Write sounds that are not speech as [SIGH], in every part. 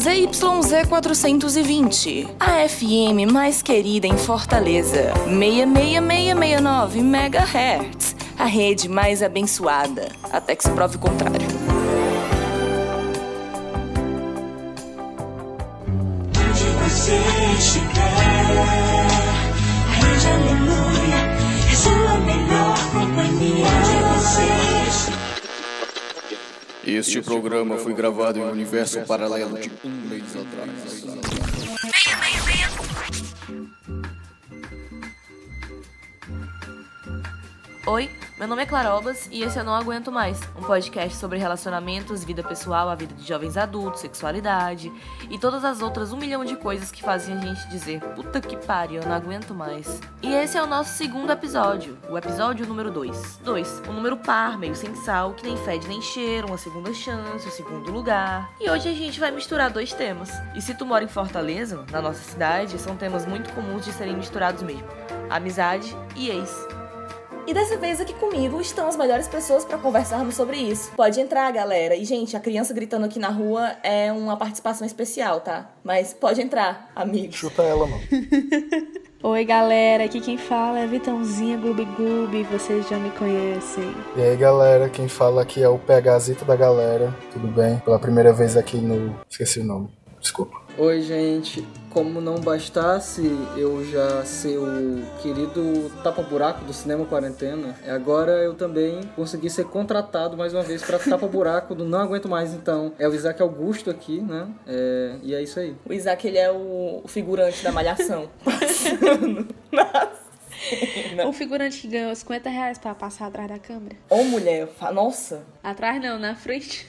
ZYZ 420, a FM mais querida em Fortaleza. 66669 MHz, a rede mais abençoada, até que se prove o contrário. Onde você Este programa foi gravado em um universo paralelo de um mês atrás. Oi, meu nome é Clarobas e esse eu Não Aguento Mais, um podcast sobre relacionamentos, vida pessoal, a vida de jovens adultos, sexualidade e todas as outras um milhão de coisas que fazem a gente dizer puta que pariu, eu não aguento mais. E esse é o nosso segundo episódio, o episódio número 2. 2, um número par, meio sem sal, que nem fede nem cheira, uma segunda chance, o segundo lugar. E hoje a gente vai misturar dois temas. E se tu mora em Fortaleza, na nossa cidade, são temas muito comuns de serem misturados mesmo: amizade e ex. E dessa vez aqui comigo estão as melhores pessoas para conversarmos sobre isso. Pode entrar, galera. E, gente, a criança gritando aqui na rua é uma participação especial, tá? Mas pode entrar, amigos. Chuta ela, mano. [LAUGHS] Oi, galera, aqui quem fala é Vitãozinha Gubi Gubi, vocês já me conhecem. E aí, galera, quem fala aqui é o PHzito da galera. Tudo bem? Pela primeira vez aqui no. Esqueci o nome. Desculpa. Oi, gente. Como não bastasse eu já ser o querido tapa-buraco do cinema quarentena, agora eu também consegui ser contratado mais uma vez para tapa-buraco do Não Aguento Mais. Então, é o Isaac Augusto aqui, né? É, e é isso aí. O Isaac, ele é o figurante da malhação. [LAUGHS] Passando cena. [LAUGHS] O figurante que ganhou 50 reais pra passar atrás da câmera. Ô, mulher, nossa, Atrás não, na frente.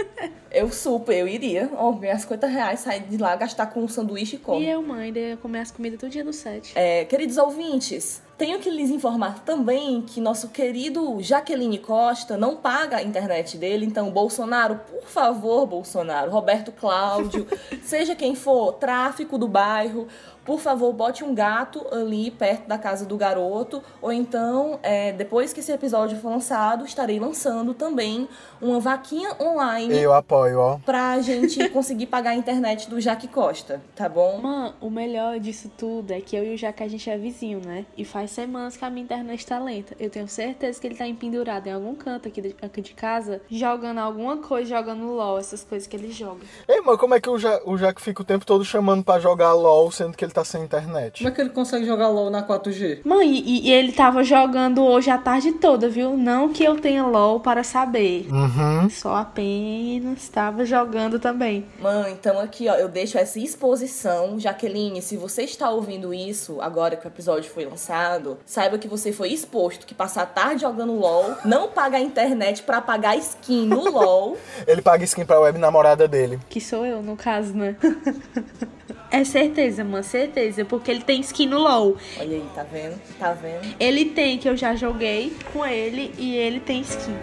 [LAUGHS] eu super, eu iria. Ó, ganhar 50 reais, sair de lá, gastar com um sanduíche e E come. eu, mãe, ainda comer as comidas todo dia no set. É, queridos ouvintes, tenho que lhes informar também que nosso querido Jaqueline Costa não paga a internet dele, então Bolsonaro, por favor, Bolsonaro, Roberto Cláudio, [LAUGHS] seja quem for, tráfico do bairro, por favor, bote um gato ali perto da casa do garoto, ou então, é, depois que esse episódio for lançado, estarei lançando também uma vaquinha online Eu apoio, ó. pra gente conseguir pagar a internet do Jaque Costa, tá bom? Mano, o melhor disso tudo é que eu e o Jaca a gente é vizinho, né? E faz semanas que a minha internet tá lenta. Eu tenho certeza que ele tá empendurado em algum canto aqui de, aqui de casa, jogando alguma coisa, jogando LOL, essas coisas que ele joga. Ei, mano, como é que o, ja o Jack fica o tempo todo chamando pra jogar LOL, sendo que ele tá sem internet? Como é que ele consegue jogar LOL na 4G? Mãe, e, e ele tava jogando hoje a tarde toda, viu? Não que eu tenha LOL para saber. Uhum. Só apenas estava jogando também. Mãe, então aqui, ó, eu deixo essa exposição. Jaqueline, se você está ouvindo isso agora que o episódio foi lançado, saiba que você foi exposto que passar a tarde jogando LOL, não paga a internet pra pagar skin no [LAUGHS] LOL. Ele paga skin pra web namorada dele. Que sou eu, no caso, né? [LAUGHS] é certeza, mano, certeza. Porque ele tem skin no LOL. Olha aí, tá vendo? Tá vendo? Ele tem, que eu já joguei com ele, e ele tem skin.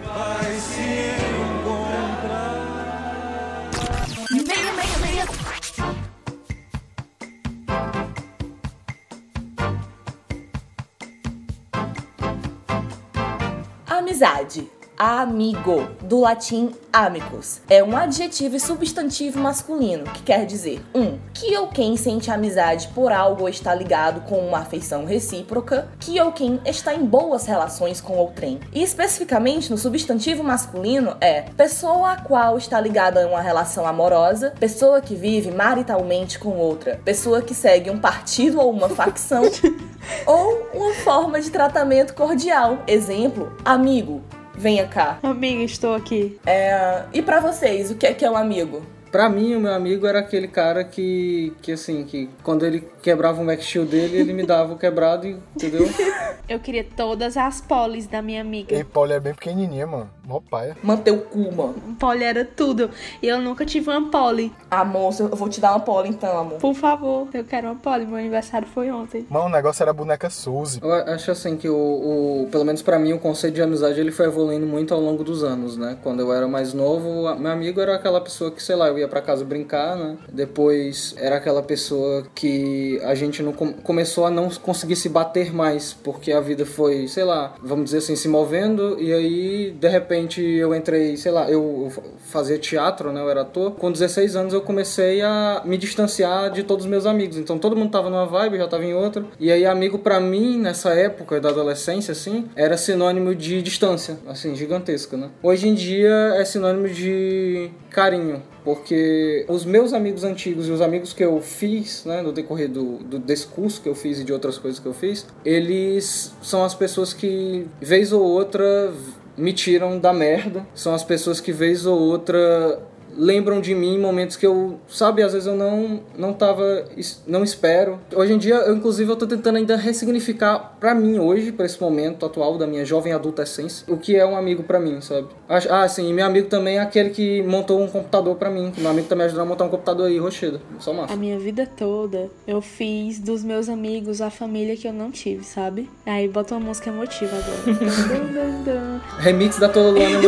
Amizade. Amigo, do latim amicus, é um adjetivo e substantivo masculino que quer dizer 1. Um, que ou quem sente amizade por algo ou está ligado com uma afeição recíproca, que ou quem está em boas relações com outrem. E especificamente no substantivo masculino é pessoa a qual está ligada a uma relação amorosa, pessoa que vive maritalmente com outra, pessoa que segue um partido ou uma facção, [LAUGHS] ou uma forma de tratamento cordial. Exemplo, amigo. Venha cá. Amiga, estou aqui. É, e pra vocês, o que é que é um amigo? Pra mim, o meu amigo era aquele cara que, que assim, que quando ele quebrava o Max Shield dele, ele me dava o quebrado, e- entendeu? [LAUGHS] Eu queria todas as polis da minha amiga. E Polly é bem pequenininha, mano. Mó paia. Manter o cu, mano. Poli era tudo. E eu nunca tive uma poli. Amor, eu vou te dar uma pole então, amor. Por favor, eu quero uma poli. Meu aniversário foi ontem. Mano, o negócio era a boneca Suzy. Eu acho assim que o, o- pelo menos pra mim, o conceito de amizade ele foi evoluindo muito ao longo dos anos, né? Quando eu era mais novo, meu amigo era aquela pessoa que, sei lá, eu ia ia pra casa brincar, né? Depois era aquela pessoa que a gente não com- começou a não conseguir se bater mais, porque a vida foi, sei lá, vamos dizer assim, se movendo, e aí de repente eu entrei, sei lá, eu fazia teatro, né? Eu era ator. Com 16 anos eu comecei a me distanciar de todos os meus amigos. Então todo mundo tava numa vibe, eu já tava em outra. E aí amigo pra mim nessa época da adolescência assim, era sinônimo de distância, assim, gigantesca, né? Hoje em dia é sinônimo de carinho, porque os meus amigos antigos e os amigos que eu fiz, né, no decorrer do, do desse curso que eu fiz e de outras coisas que eu fiz, eles são as pessoas que vez ou outra me tiram da merda, são as pessoas que vez ou outra lembram de mim em momentos que eu, sabe, às vezes eu não não tava, não espero. Hoje em dia, eu inclusive eu tô tentando ainda ressignificar pra mim hoje, pra esse momento atual da minha jovem adulta essência, o que é um amigo pra mim, sabe? Ah, sim, e meu amigo também é aquele que montou um computador pra mim. Meu amigo também ajudou a montar um computador aí, Rochedo. Só massa. A minha vida toda eu fiz dos meus amigos a família que eu não tive, sabe? Aí bota uma música emotiva agora. [LAUGHS] Remix da Toda Luana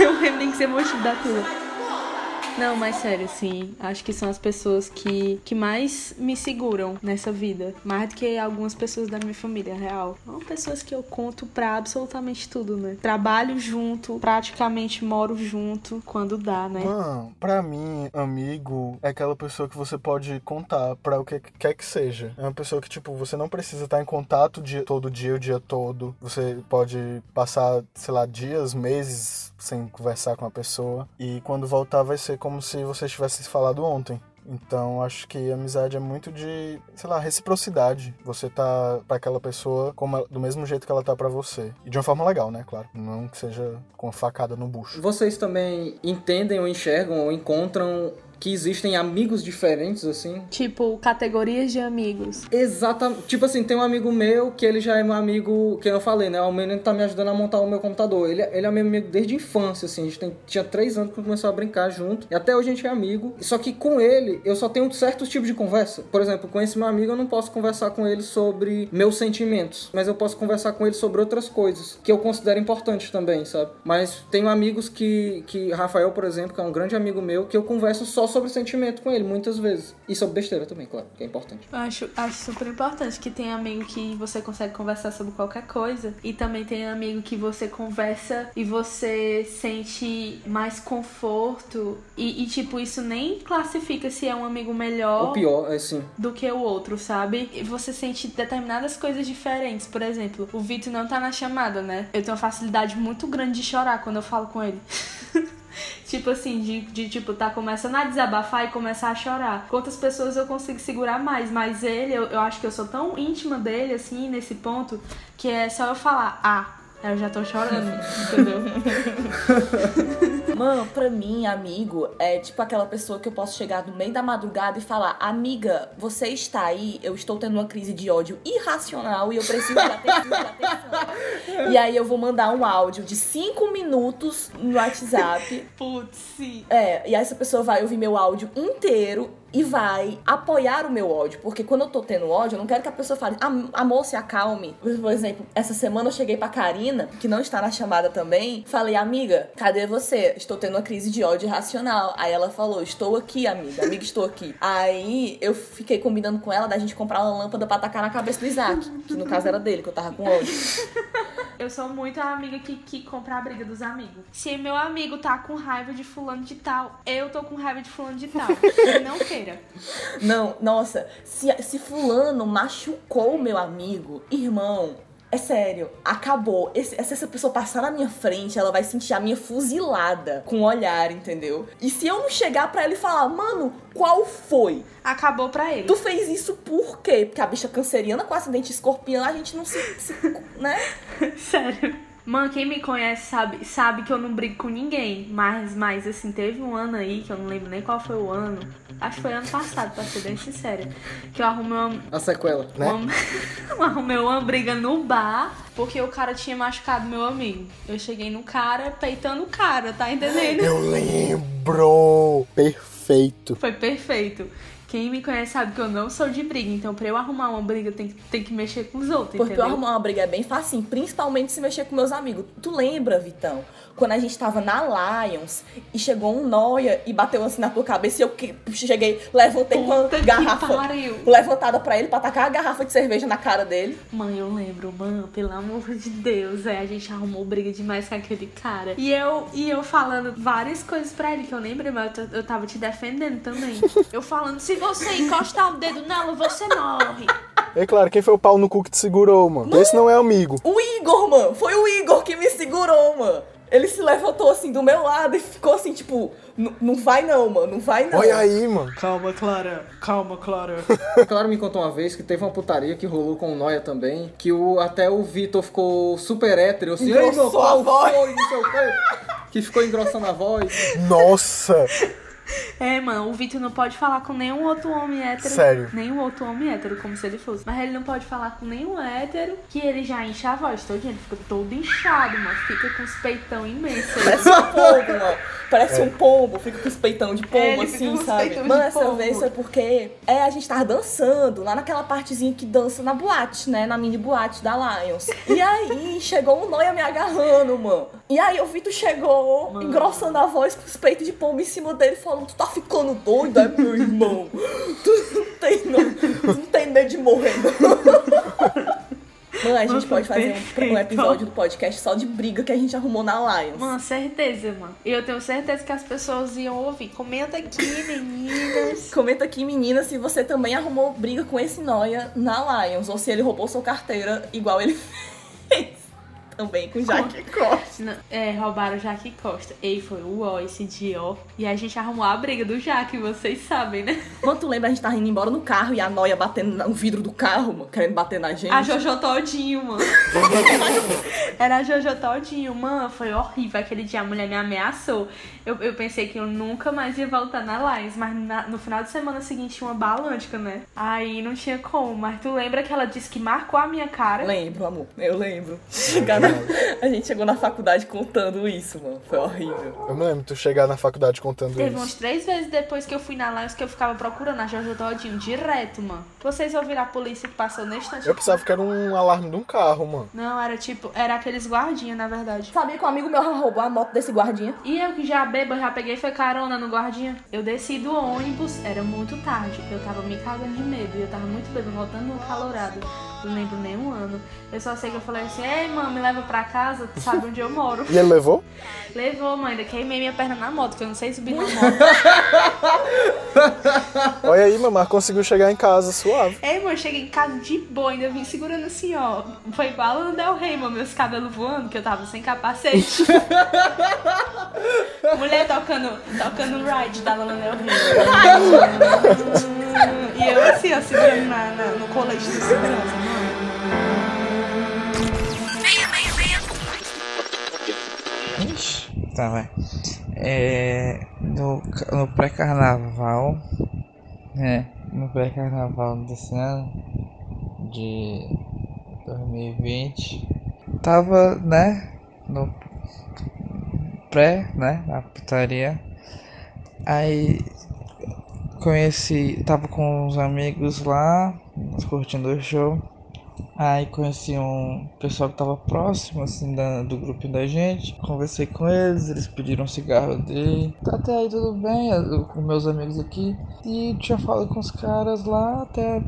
É um remix emotivo da tua. Não, mas sério, assim, acho que são as pessoas que, que mais me seguram nessa vida. Mais do que algumas pessoas da minha família real. São pessoas que eu conto pra absolutamente tudo, né? Trabalho junto, praticamente moro junto, quando dá, né? Mano, pra mim, amigo é aquela pessoa que você pode contar pra o que quer que seja. É uma pessoa que, tipo, você não precisa estar em contato dia, todo dia, o dia todo. Você pode passar, sei lá, dias, meses sem conversar com a pessoa. E quando voltar vai ser como se vocês tivessem se falado ontem. Então, acho que amizade é muito de, sei lá, reciprocidade. Você tá pra aquela pessoa como ela- do mesmo jeito que ela tá pra você. E de uma forma legal, né? Claro. Não que seja com a facada no bucho. Vocês também entendem ou enxergam ou encontram que existem amigos diferentes, assim? Tipo, categorias de amigos. Exatamente. Tipo assim, tem um amigo meu que ele já é meu amigo, que eu falei, né? O menino tá me ajudando a montar o meu computador. Ele, ele é meu amigo desde a infância, assim. A gente tem- tinha três anos que começou a brincar junto. E até hoje a gente é amigo. Só que com ele, eu só tenho certos tipos de conversa. Por exemplo, com esse meu amigo, eu não posso conversar com ele sobre meus sentimentos. Mas eu posso conversar com ele sobre outras coisas que eu considero importantes também, sabe? Mas tenho amigos que, que Rafael, por exemplo, que é um grande amigo meu, que eu converso só sobre sentimento com ele, muitas vezes. E sobre besteira também, claro, que é importante. Eu acho, acho super importante que tem amigo que você consegue conversar sobre qualquer coisa e também tem amigo que você conversa e você sente mais conforto e, e, tipo, isso nem classifica se é um amigo melhor Ou pior, é assim. do que o outro, sabe? E você sente determinadas coisas diferentes. Por exemplo, o Vitor não tá na chamada, né? Eu tenho uma facilidade muito grande de chorar quando eu falo com ele. [LAUGHS] [LAUGHS] Tipo assim, de, de tipo, tá começando a desabafar e começar a chorar. Outras pessoas eu consigo segurar mais, mas ele, eu, eu acho que eu sou tão íntima dele, assim, nesse ponto, que é só eu falar, ah, eu já tô chorando, entendeu? [LAUGHS] Mano, pra mim, amigo é tipo aquela pessoa que eu posso chegar no meio da madrugada e falar: Amiga, você está aí, eu estou tendo uma crise de ódio irracional e eu preciso de atenção. de atenção." E aí eu vou mandar um áudio de 5 minutos no WhatsApp. Putz. É, e aí essa pessoa vai ouvir meu áudio inteiro e vai apoiar o meu ódio. Porque quando eu tô tendo ódio, eu não quero que a pessoa fale, "Am- amor, se acalme. Por exemplo, essa semana eu cheguei pra Karina, que não está na chamada também, falei, amiga, cadê você? Estou tendo uma crise de ódio irracional. Aí ela falou, estou aqui, amiga, amiga, estou aqui. Aí eu fiquei combinando com ela da gente comprar uma lâmpada pra tacar na cabeça do Isaac, que no caso era dele, que eu tava com ódio. Eu sou muito a amiga que, que compra a briga dos amigos. Se meu amigo tá com raiva de fulano de tal, eu tô com raiva de fulano de tal. [LAUGHS] Não Não, nossa, se, se fulano machucou meu amigo, irmão, é sério, acabou. Esse- se essa pessoa passar na minha frente, ela vai sentir a minha fuzilada com o olhar, entendeu? E se eu não chegar pra ela e falar, mano, qual foi? Acabou pra ele. Tu fez isso por quê? Porque a bicha canceriana com acidente escorpião, a gente não se. se né? [LAUGHS] Sério. Mano, quem me conhece sabe, sabe que eu não brigo com ninguém. Mas, mas, assim, teve um ano aí, que eu não lembro nem qual foi o ano. Acho que foi ano passado, pra ser bem sincera. Que eu arrumei uma, A sequela. Né? uma, [LAUGHS] eu arrumei uma briga no bar, porque o cara tinha machucado meu amigo. Eu cheguei no cara, peitando o cara, tá entendendo? Eu lembro! Perfeito. Foi perfeito. Quem me conhece sabe que eu não sou de briga, então pra eu arrumar uma briga tem, que- tem que mexer com os outros, Porque entendeu? eu arrumar uma briga é bem fácil, principalmente se mexer com meus amigos. Tu lembra, Vitão? Quando a gente tava na Lions e chegou um noia e bateu assim na tua cabeça e eu que- cheguei, levantei com a Puta garrafa pariu. levantada pra ele pra tacar a garrafa de cerveja na cara dele. Mãe, eu lembro, mano, pelo amor de Deus, é, a gente arrumou briga demais com aquele cara. E eu, e eu falando várias coisas pra ele que eu lembro, mas eu, eu tava te defendendo também. [LAUGHS] Eu falando, se você encostar o dedo nela, você morre. É claro, quem foi o pau no cu que te segurou, mano? Esse não é amigo. O Igor, mano, foi o Igor que me segurou, mano. Ele se levantou assim do meu lado e ficou assim, tipo, "N- não vai não, mano, não vai não. Olha aí, mano. Calma, Clara. Calma, Clara. [LAUGHS] Claro me contou uma vez que teve uma putaria que rolou com o Noia também, que o, até o Vitor ficou super hétero, assim, ei, meu Engrossou a voz." foi, não sei o quê. Que ficou engrossando a voz. Nossa! É, mano, o Vitor não pode falar com nenhum outro homem hétero. Sério? Nenhum outro homem hétero, como se ele fosse. Mas ele não pode falar com nenhum hétero que ele já enche a voz todo Ele fica todo inchado, mano. Fica com os peitão imensos. Parece um pombo, mano. Parece um pombo, fica com os peitão de pombo, É, assim, sabe? Mano, essa pombo. vez foi porque é, a gente tava dançando lá naquela partezinha que dança na boate, né? Na mini boate da Lions. E aí chegou um noia me agarrando, mano. E aí o Vitor chegou, engrossando a voz com os peitos de pombo em cima dele, falando: Tu tá ficando doido, é meu irmão? Tu não tem, não, tu não tem medo de morrer, não. Mano, a gente Nossa, pode fazer um, um episódio do podcast só de briga que a gente arrumou na Lions. Mano, certeza, mano. E eu tenho certeza que as pessoas iam ouvir. Comenta aqui, meninas. [LAUGHS] Comenta aqui, menina, se você também arrumou briga com esse noia na Lions ou se ele roubou sua carteira igual ele [LAUGHS] fez também com Jaque [LAUGHS] Costa. Não, É, roubaram o Jaque Costa. Ei, foi o ó, esse dia, ó. E a gente arrumou a briga do Jaque, vocês sabem, né? [LAUGHS] Quando tu lembra, a gente tava indo embora no carro e a noia batendo no vidro do carro, mano, querendo bater na gente. A Jojo Todinho, mano. [LAUGHS] Era a Jojo Todinho, mano. Foi horrível. Aquele dia a mulher me ameaçou. Eu, eu pensei que eu nunca mais ia voltar na Lions, mas na- no final de semana seguinte tinha uma balântica, né? Aí não tinha como. Mas tu lembra que ela disse que marcou a minha cara? Lembro, amor, eu lembro. [LAUGHS] A gente chegou na faculdade contando isso, mano. Foi horrível. Eu me lembro tu chegar na faculdade contando Teve isso. uns três vezes depois que eu fui na Lions que eu ficava procurando a Jojo Todinho direto, mano. Vocês ouviram a polícia que passou nesse instante? Eu pensava que era um alarme de um carro, mano. Não, era tipo, era aqueles guardinhas, na verdade. Sabia que um amigo meu roubou a moto desse guardinha? E eu que já beba, já peguei foi carona no guardinha. Eu desci do ônibus, era muito tarde. Eu tava me cagando de medo. E eu tava muito bêbado, voltando calorado. Não lembro nenhum ano. Eu só sei que eu falei assim, ei, mãe, me leva pra casa, tu sabe onde eu moro. E ele levou? Levou, mãe, ainda queimei minha perna na moto, que eu não sei subir na moto. [LAUGHS] Olha aí, mamãe, conseguiu chegar em casa suave. Ei, mãe, eu cheguei em casa de boa, ainda vim segurando assim, ó. Foi igual no Del Rey, mano, meus cabelos voando, que eu tava sem capacete. [LAUGHS] Mulher tocando, tocando ride da Lana Del Rey. [LAUGHS] e eu assim, ó, segurando na, na- no colete de segurança, mano. Tá, vai. É, no, no pré-carnaval, né? No pré-carnaval desse ano, de 2020, tava, né? No pré, né? Na putaria. Aí conheci, tava com uns amigos lá, curtindo o show. Aí conheci um pessoal que tava próximo, assim, da, do grupo da gente. Conversei com eles, eles pediram um cigarro dele. Tá até aí tudo bem, eu, com meus amigos aqui. E tinha falado com os caras lá até,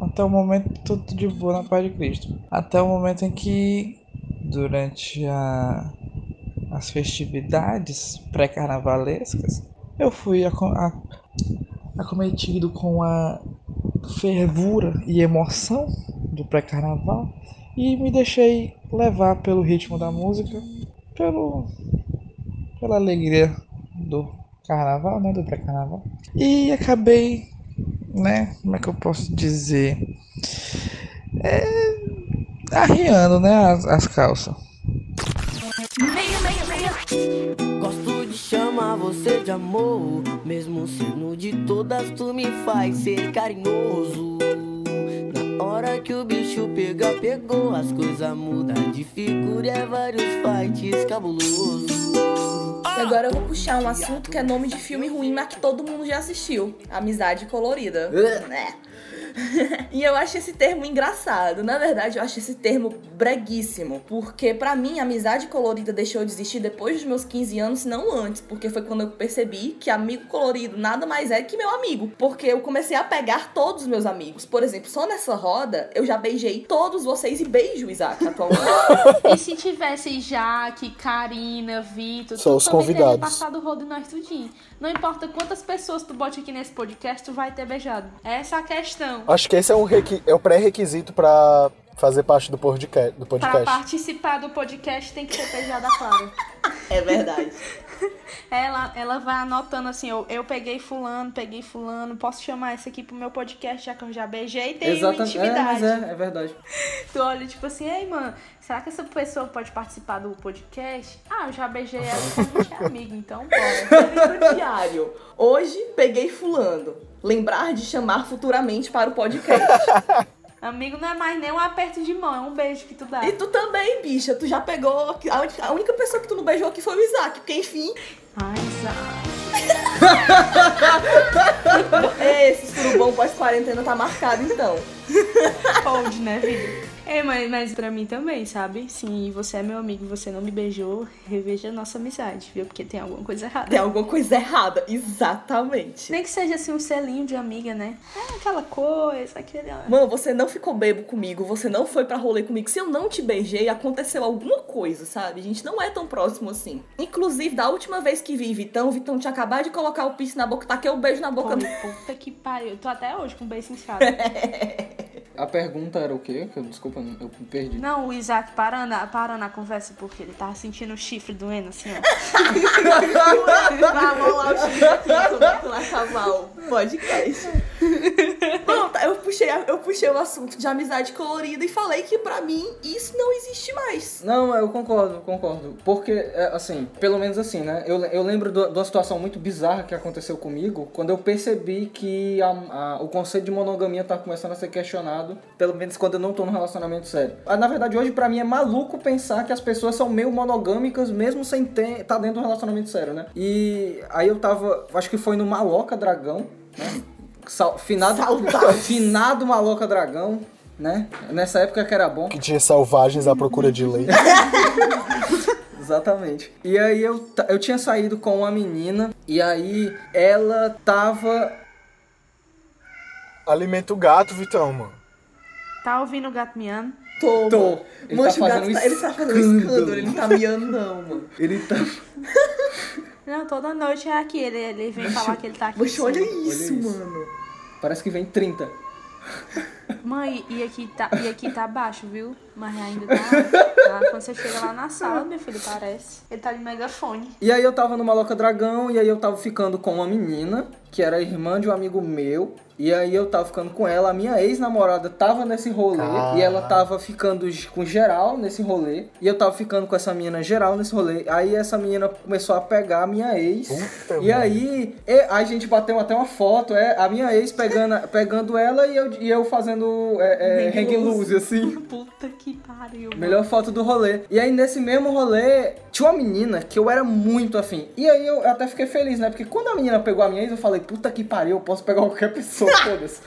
até o momento tudo de boa na paz de Cristo. Até o momento em que, durante a, as festividades pré-carnavalescas, eu fui acometido com a fervura e emoção do pré-carnaval e me deixei levar pelo ritmo da música, pelo pela alegria do carnaval, né, do pré-carnaval. E acabei, né, como é que eu posso dizer, é, arriando, né, as, as calças. Gosto de chamar você de amor, mesmo sendo de todas, tu me faz ser carinhoso. Hora que o bicho pega, pegou. As coisas mudam de figura, é vários fights cabulosos. E agora eu vou puxar um assunto que é nome de filme ruim, mas que todo mundo já assistiu. Amizade colorida. né? [LAUGHS] e eu acho esse termo engraçado. Na verdade, eu acho esse termo breguíssimo. Porque pra mim, amizade colorida deixou de existir depois dos meus 15 anos, não antes. Porque foi quando eu percebi que amigo colorido nada mais é que meu amigo. Porque eu comecei a pegar todos os meus amigos. Por exemplo, só nessa roda, eu já beijei todos vocês e beijo, Isaac, atualmente. E se tivesse Jaque, Karina, Vitor, tu os também teria convidados. passado o rodo em nós tudinho. Não importa quantas pessoas tu bote aqui nesse podcast, tu vai ter beijado. Essa é a questão. Acho que esse é, um requi- é o pré-requisito pra fazer parte do podcast. Do Pra podcast. participar do podcast tem que ser beijada Clara. [LAUGHS] é verdade. Ela, ela vai anotando assim, eu, eu peguei fulano, peguei fulano, posso chamar esse aqui pro meu podcast, já que eu já beijei e tenho Exatamente. É, mas intimidade. é, é verdade. [LAUGHS] Tu olha, tipo assim, ei, mano, será que essa pessoa pode participar do podcast? Ah, eu já beijei ela e a gente é amigo, então bora. [LAUGHS] Diário. Hoje peguei fulano. Lembrar de chamar futuramente para o podcast. [LAUGHS] Amigo não é mais nem um aperto de mão, é um beijo que tu dá. E tu também, bicha. Tu já pegou. A única, pessoa que tu não beijou aqui foi o Isaac. Porque, enfim. Ai, Isaac. [LAUGHS] Esse surubom pós-quarentena tá marcado, então. Hold, né, vida? É, mas, mas pra mim também, sabe? Sim, você é meu amigo e você não me beijou, reveja a nossa amizade, viu? Porque tem alguma coisa errada. Tem alguma coisa errada. Exatamente. Nem que seja assim um selinho de amiga, né? É aquela coisa, aquele. Mano, você não ficou bebo comigo, você não foi pra rolê comigo. Se eu não te beijei, aconteceu alguma coisa, sabe? A gente não é tão próximo assim. Inclusive, da última vez que vi Vitão, Vitão tinha acabado de colocar o piercing na boca, taquei o beijo na boca Pô, puta que pariu. Eu tô até hoje com o beijo inchado. [LAUGHS] A pergunta era o quê? Que eu- Desculpa, eu perdi. Não, o Isaac parando, a- parando a conversa porque ele tava sentindo o chifre doendo assim, ó. [LAUGHS] Vai rolar o chifre aqui, quando acabar o podcast. Bom, tá, eu puxei, eu puxei o assunto de amizade colorida e falei que pra mim isso não existe mais. Não, eu concordo, concordo. Porque, é, assim, pelo menos assim, né? Eu, eu lembro do- de uma situação muito bizarra que aconteceu comigo quando eu percebi que a- a- o conceito de monogamia tá começando a ser questionado, pelo menos quando eu não tô num relacionamento sério. Ah, Na verdade, hoje pra mim é maluco pensar que as pessoas são meio monogâmicas mesmo sem ter, tá dentro de um relacionamento sério, né? E aí eu tava, acho que foi no Maloca Dragão, né? Sal- finado, Saudades. [LAUGHS] finado Maloca Dragão, né? Nessa época que era bom. Que tinha selvagens à procura de leite. [LAUGHS] Exatamente. E aí eu, eu tinha saído com uma menina e aí ela tava. Alimenta o gato, Vitão, mano. Tá ouvindo o gato miando? Tô. Tô. Ele Mancha, tá o fazendo gato um tá, ele tá fazendo um escândalo. ele não tá miando, não, mano. [LAUGHS] Ele tá. Não, toda noite é aqui. Ele, ele vem falar que ele tá aqui. Poxa, olha isso, isso. mano. Parece que vem 30. Mãe, e aqui tá, e aqui tá baixo, viu? Mas ainda tá, tá. Quando você chega lá na sala, meu filho, parece. Ele tá de megafone. E aí eu tava no Maloca Dragão e aí eu tava ficando com uma menina, que era irmã de um amigo meu. E aí eu tava ficando com ela, a minha ex-namorada tava nesse rolê e ela tava ficando com geral nesse rolê. E eu tava ficando com essa menina geral nesse rolê. Aí essa menina começou a pegar a minha ex. Puta, e aí e- a gente bateu até uma foto, é, a minha ex pegando, pegando ela e eu, e eu fazendo é, é, Hang loose. loose, assim. [LAUGHS] Puta que pariu. mano. Melhor foto do rolê. E aí, nesse mesmo rolê, tinha uma menina que eu era muito afim. E aí, eu até fiquei feliz, né? Porque quando a menina pegou a minha ex, eu falei, puta que pariu, eu posso pegar qualquer pessoa, [LAUGHS] foda-se.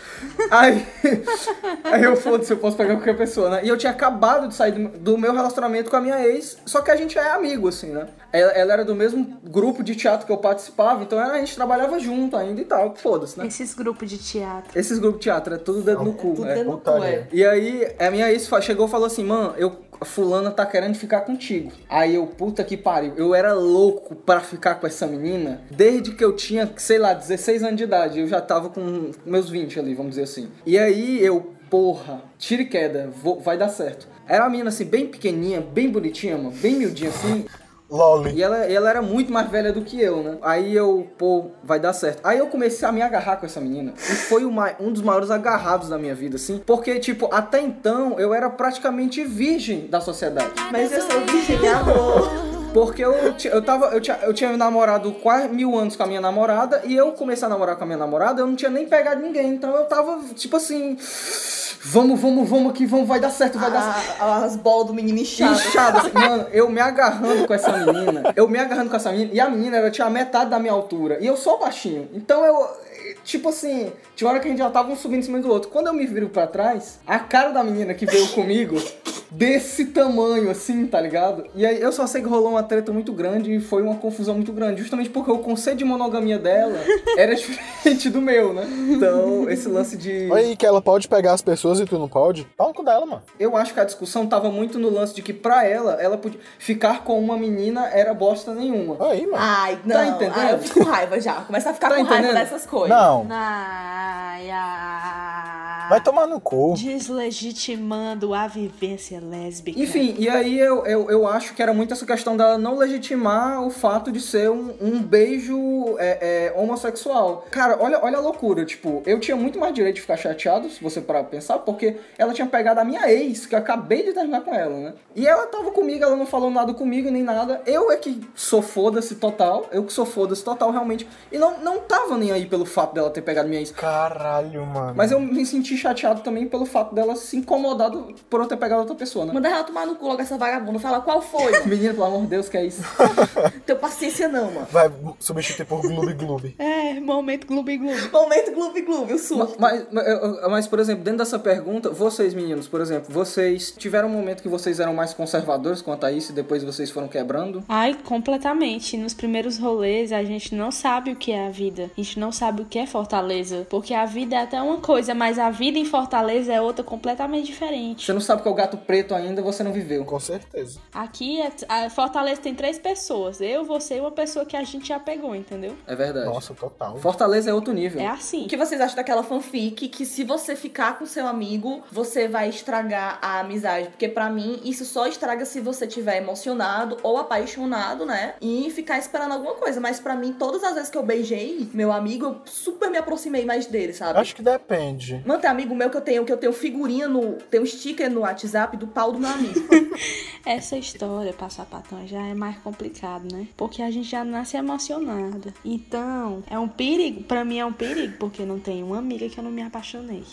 aí, [LAUGHS] aí eu, foda-se, eu posso pegar qualquer pessoa, né? E eu tinha acabado de sair do, do meu relacionamento com a minha ex, só que a gente é amigo, assim, né? Ela, ela era do mesmo grupo de teatro que eu participava, então a gente trabalhava junto ainda e tal, foda-se, né? Esses grupos de teatro. Esses grupos de teatro é tudo dedo no cu, Tudo é. dentro do cu, é. E aí, a minha ex chegou e falou assim, mano, eu, a fulana tá querendo ficar contigo. Aí eu, puta que pariu, eu era louco pra ficar com essa menina desde que eu tinha, sei lá, 16 anos de idade. Eu já tava com meus 20 ali, vamos dizer assim. E aí eu, porra, tira e queda, vou- vai dar certo. Era uma menina assim, bem pequenininha, bem bonitinha, mano, bem miudinha assim. Loli. E ela, ela era muito mais velha do que eu, né? Aí eu, pô, vai dar certo. Aí eu comecei a me agarrar com essa menina. E foi o mai- um dos maiores agarrados da minha vida, assim. Porque, tipo, até então eu era praticamente virgem da sociedade. Mas eu sou virgem de amor. Porque eu, eu tava. Eu tinha, eu tinha namorado quase mil anos com a minha namorada. E eu comecei a namorar com a minha namorada, eu não tinha nem pegado ninguém. Então eu tava, tipo assim. Vamos, vamos, vamos que vamos, vai dar certo, vai dar certo. Ah, as bolas do menino inchadas. Inchado, assim, [LAUGHS] mano, eu me agarrando com essa menina, eu me agarrando com essa menina, e a menina, ela tinha metade da minha altura, e eu sou baixinho, então eu, tipo assim, tinha hora que a gente já tava um subindo em cima do outro, quando eu me viro pra trás, a cara da menina que veio comigo, [LAUGHS] desse tamanho, assim, tá ligado? E aí eu só sei que rolou uma treta muito grande e foi uma confusão muito grande, justamente porque o conceito de monogamia dela [LAUGHS] era diferente do meu, né? Então, esse lance de... Olha aí que ela pode pegar as pessoas e tu não pode. Pau no cu dela, mano. Eu acho que a discussão tava muito no lance de que pra ela, ela podia ficar com uma menina era bosta nenhuma. Aí, mano. Ai, não. Tá entendendo? Ai, eu fico com raiva já. Começa a ficar Tá com raiva entendendo? dessas coisas. Não, Ai, ai. vai tomar no cu. Deslegitimando a vivência lésbica. Enfim, e aí eu, eu, eu acho que era muito essa questão dela não legitimar o fato de ser um, um beijo é, é, homossexual. Cara, olha, olha a loucura. Tipo, eu tinha muito mais direito de ficar chateado, se você parar pra pensar, porque ela tinha pegado a minha ex, que eu acabei de terminar com ela, né? E ela tava comigo, ela não falou nada comigo nem nada. Eu é que sou foda-se total, eu que sou foda-se total, realmente. E não, não tava nem aí pelo fato dela ter pegado minha ex. Caralho, mano. Mas eu me senti chateado também pelo fato dela se incomodado por eu ter pegado outra pessoa, né? Manda ela tomar no cu logo essa vagabunda. Fala qual foi. [LAUGHS] Menino, pelo amor de Deus, que é isso? [LAUGHS] Teu paciência não, mano. Vai substituir por Gloob Gloob. [LAUGHS] É, momento gloob gloob. Momento gloob gloob, o surto. Mas, mas, mas, por exemplo, dentro dessa pergunta, vocês meninos, por exemplo, vocês tiveram um momento que vocês eram mais conservadores quanto a isso e depois vocês foram quebrando? Ai, completamente. Nos primeiros rolês, a gente não sabe o que é a vida. A gente não sabe o que é Fortaleza. Porque a vida é até uma coisa, mas a vida em Fortaleza é outra completamente diferente. Você não sabe o que é o gato preto ainda, você não viveu. Com certeza. Aqui, é, a Fortaleza tem três pessoas. Eu, você e uma pessoa que a gente já pegou, entendeu? É verdade. Nossa, total. Fortaleza é outro nível. É assim. O que vocês acham daquela fanfic que se você ficar com seu amigo, você vai estragar a amizade? Porque pra mim, isso só estraga se você tiver emocionado ou apaixonado, né? E ficar esperando alguma coisa. Mas pra mim, todas as vezes que eu beijei meu amigo, eu super me aproximei mais dele, sabe? Acho que depende. Mano, tem amigo meu que eu tenho, que eu tenho figurinha no. Tem um sticker no WhatsApp do pau do meu amigo. [LAUGHS] Essa história, passar patão, já é mais complicado, né? Porque a gente já nasce emocionada. Então, é um perigo. Pra mim é um perigo, porque não tem uma amiga que eu não me apaixonei.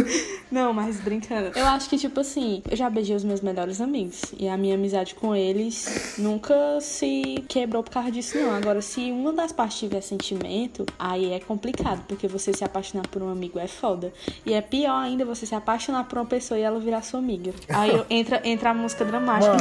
[LAUGHS] não, mas brincando. Eu acho que, tipo assim, eu já beijei os meus melhores amigos. E a minha amizade com eles nunca se quebrou por causa disso, não. Agora, se uma das partes tiver sentimento, aí é complicado, porque você se apaixonar por um amigo é foda. E é pior ainda você se apaixonar por uma pessoa e ela virar sua amiga. Aí [LAUGHS] entra, entra a música dramática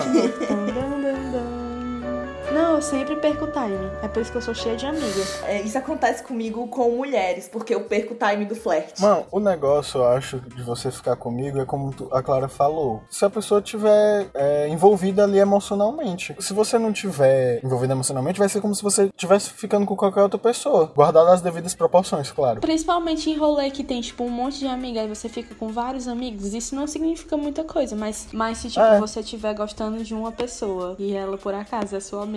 Não, eu sempre perco o time. É por isso que eu sou cheia de amigas. É, isso acontece comigo com mulheres, porque eu perco o time do flerte. Mano, o negócio, eu acho, de você ficar comigo é como tu- a Clara falou. Se a pessoa tiver é, envolvida ali emocionalmente. Se você não tiver envolvida emocionalmente, vai ser como se você estivesse ficando com qualquer outra pessoa. Guardado as devidas proporções, claro. Principalmente em rolê que tem, tipo, um monte de amiga e você fica com vários amigos, isso não significa muita coisa, mas, mas se, tipo, É. você estiver gostando de uma pessoa e ela, por acaso, é sua amiga,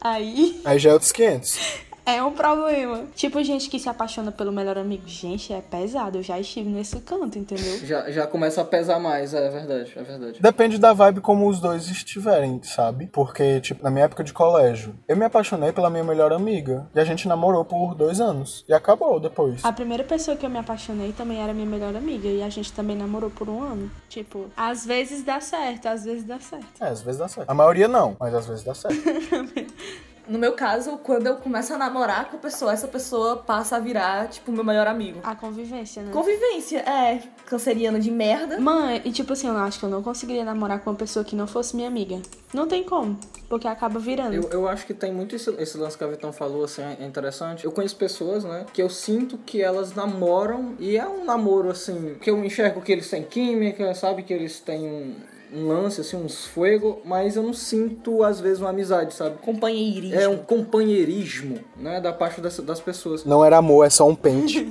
aí Aí já é outros 500. [LAUGHS] é um problema. Tipo, gente que se apaixona pelo melhor amigo. Gente, é pesado. Eu já estive nesse canto, entendeu? Já, já começa a pesar mais, é verdade, é verdade. Depende da vibe como os dois estiverem, sabe? Porque, tipo, na minha época de colégio, eu me apaixonei pela minha melhor amiga. E a gente namorou por dois anos. E acabou depois. A primeira pessoa que eu me apaixonei também era minha melhor amiga. E a gente também namorou por um ano. Tipo, às vezes dá certo, às vezes dá certo. É, às vezes dá certo. A maioria não, mas às vezes dá certo. [LAUGHS] No meu caso, quando eu começo a namorar com a pessoa, essa pessoa passa a virar, tipo, meu melhor amigo. A convivência, né? Convivência, é. Canceriana de merda. Mãe, e tipo assim, eu acho que eu não conseguiria namorar com uma pessoa que não fosse minha amiga. Não tem como, porque acaba virando. Eu, eu acho que tem muito esse, esse lance que a Vitão falou, assim, é interessante. Eu conheço pessoas, né, que eu sinto que elas namoram e é um namoro, assim, que eu enxergo que eles têm química, sabe, que eles têm um, um lance, assim, uns fuego, mas eu não sinto, às vezes, uma amizade, sabe? Companheirismo. É um companheirismo, né, da parte das, das pessoas. Não era amor, é só um pente.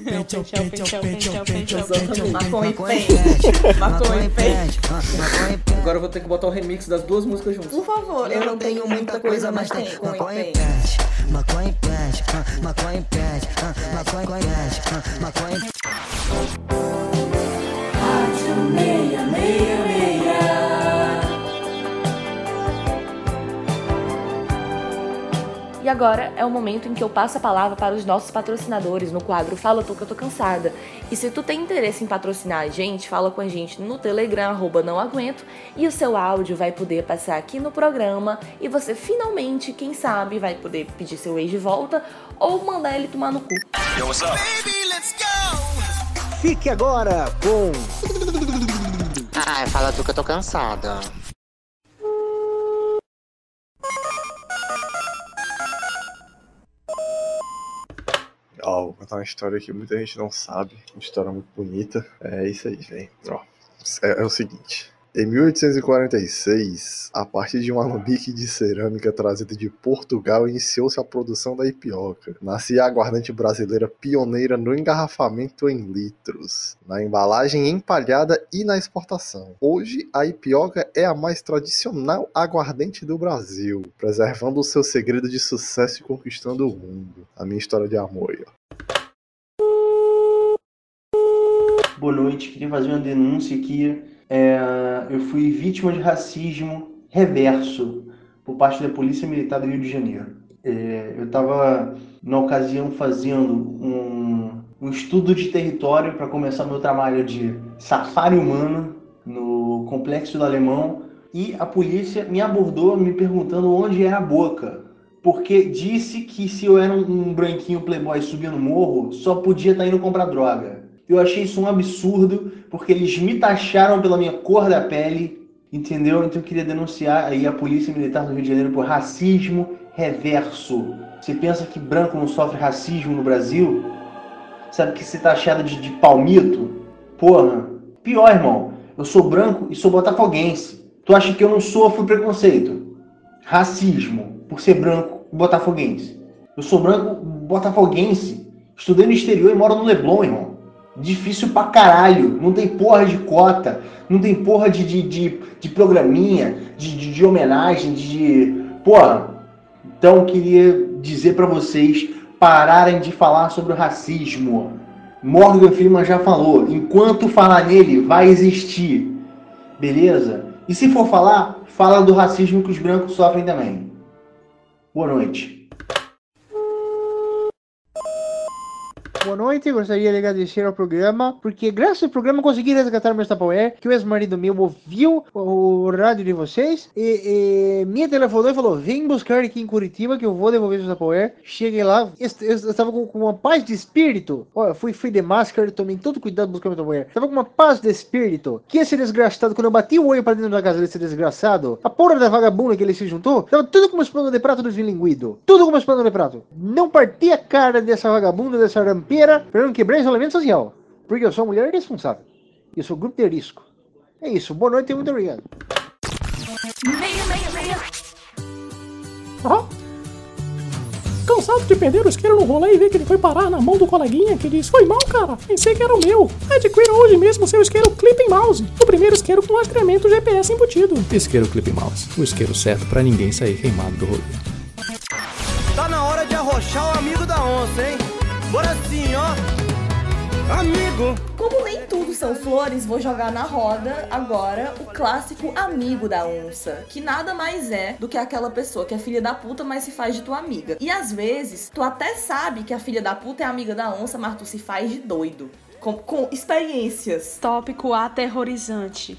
Maconha e pente. Maconha e pente. Agora eu vou ter que botar o remix das duas músicas juntas. Por favor, eu não tenho muita coisa, mas tenho maconha e pente. Maconha e ah, maconha e ah, maconha e ah, maconha e E agora é o momento em que eu passo a palavra para os nossos patrocinadores no quadro Fala Tu Que Eu Tô Cansada. E se tu tem interesse em patrocinar a gente, fala com a gente no Telegram, arroba não aguento, e o seu áudio vai poder passar aqui no programa e você finalmente, quem sabe, vai poder pedir seu ex de volta ou mandar ele tomar no cu. Fique agora com. Ai, fala tu que eu tô cansada. Contar uma história que muita gente não sabe. Uma história muito bonita. É isso aí, velho. Ó, é, é o seguinte. Em 1846, a partir de um alambique de cerâmica trazido de Portugal, iniciou-se a produção da ipioca. Nascia a aguardente brasileira pioneira no engarrafamento em litros, na embalagem empalhada e na exportação. Hoje, a ipioca é a mais tradicional aguardente do Brasil, preservando o seu segredo de sucesso e conquistando o mundo. A minha história de amor. Boa noite, queria fazer uma denúncia aqui. É, eu fui vítima de racismo reverso por parte da Polícia Militar do Rio de Janeiro. É, eu estava, na ocasião, fazendo um, um estudo de território para começar meu trabalho de safari humano no Complexo do Alemão e a polícia me abordou me perguntando onde era a boca. Porque disse que se eu era um, branquinho playboy subindo morro, só podia estar indo comprar droga. Eu achei isso um absurdo, porque eles me taxaram pela minha cor da pele, entendeu? Então eu queria denunciar aí a Polícia Militar do Rio de Janeiro por racismo reverso. Você pensa que branco não sofre racismo no Brasil? Sabe que você tá taxado de, de palmito? Porra, pior, irmão. Eu sou branco e sou botafoguense. Tu acha que eu não sofro preconceito? Racismo, por ser branco botafoguense. Eu sou branco botafoguense. Estudei no exterior e moro no Leblon, irmão. Difícil pra caralho. Não tem porra de cota. Não tem porra de, de, de, de programinha, de, de, de homenagem, de. Porra. Então eu queria dizer pra vocês pararem de falar sobre o racismo. Morgan Freeman já falou. Enquanto falar nele, vai existir. Beleza? E se for falar, fala do racismo que os brancos sofrem também. Boa noite. Boa noite, gostaria de agradecer ao programa, porque graças ao programa consegui resgatar meu Tupperware, que o ex-marido meu ouviu o rádio de vocês, e, e me telefonou e falou, vem buscar aqui em Curitiba que eu vou devolver seu Tupperware. Cheguei lá, eu, estava com, com uma paz de espírito, olha, fui, fui de máscara, tomei todo cuidado buscar meu Tupperware. Estava com uma paz de espírito, que esse desgraçado, quando eu bati o olho para dentro da casa desse desgraçado, a porra da vagabunda que ele se juntou, tava tudo como os panos de prato dos linguido, tudo como os panos de prato. Não parti a cara dessa vagabunda, dessa rampeira, para não quebrar isolamento social. Porque eu sou mulher irresponsável. E eu sou grupo de risco. É isso. Boa noite e muito obrigado. Meia, meia, meia. Ó. Cansado de perder o isqueiro no rolê e ver que ele foi parar na mão do coleguinha que diz: Foi mal, cara, pensei que era o meu. Adquira hoje mesmo seu isqueiro Clipping Mouse, o primeiro isqueiro com rastreamento GPS embutido. Isqueiro Clip Mouse, o isqueiro certo pra ninguém sair queimado do rolê. Tá na hora de arrochar o amigo da onça, hein? Bora sim, ó. Amigo. Como nem tudo são flores, vou jogar na roda agora o clássico amigo da onça, que nada mais é do que aquela pessoa que é filha da puta, mas se faz de tua amiga. E às vezes, tu até sabe que a filha da puta é amiga da onça, mas tu se faz de doido. Com, com experiências. Tópico aterrorizante.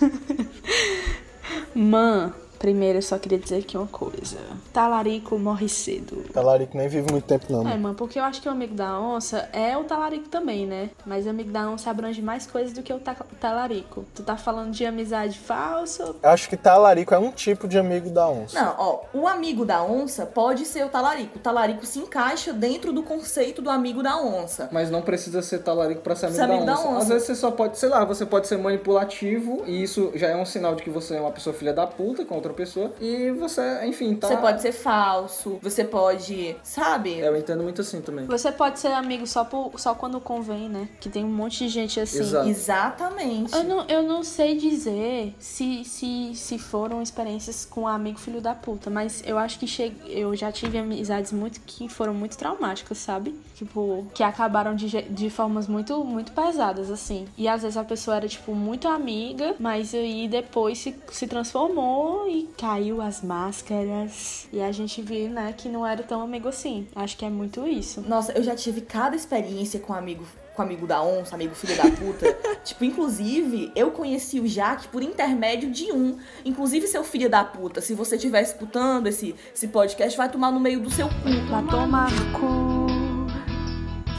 [LAUGHS] Man, primeiro eu só queria dizer aqui uma coisa. Talarico morre cedo. Talarico nem vive muito tempo, não. É, mano, porque eu acho que o amigo da onça é o talarico também, né? Mas o amigo da onça abrange mais coisas do que o ta- talarico. Tu tá falando de amizade falsa? Eu acho que talarico é um tipo de amigo da onça. Não, ó, o amigo da onça pode ser o talarico. O talarico se encaixa dentro do conceito do amigo da onça. Mas não precisa ser talarico pra ser amigo, Ser amigo da, da onça. onça. Às vezes você só pode, sei lá, você pode ser manipulativo e isso já é um sinal de que você é uma pessoa filha da puta com outra pessoa e você, enfim, tá... Você pode ser falso, você pode, sabe? Eu entendo muito assim também. Você pode ser amigo só, por, só quando convém, né? Que tem um monte de gente assim. Exato. Exatamente. Eu não, eu não sei dizer se, se, se foram experiências com um amigo filho da puta, mas eu acho que che... eu já tive amizades muito que foram muito traumáticas, sabe? Tipo, que acabaram de, de formas muito, muito pesadas, assim. E às vezes a pessoa era, tipo, muito amiga, mas aí depois se, se transformou aí caiu as máscaras e a gente viu, né, que não era tão amigo assim. Acho que é muito isso. Nossa, eu já tive cada experiência com amigo com amigo da onça, amigo filho da puta. [LAUGHS] tipo, inclusive, eu conheci o Jaque por intermédio de um. Inclusive, seu filho da puta, se você estiver escutando esse, esse podcast, vai tomar no meio do seu cu. Vai tomar no cu.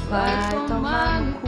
Vai tomar no cu.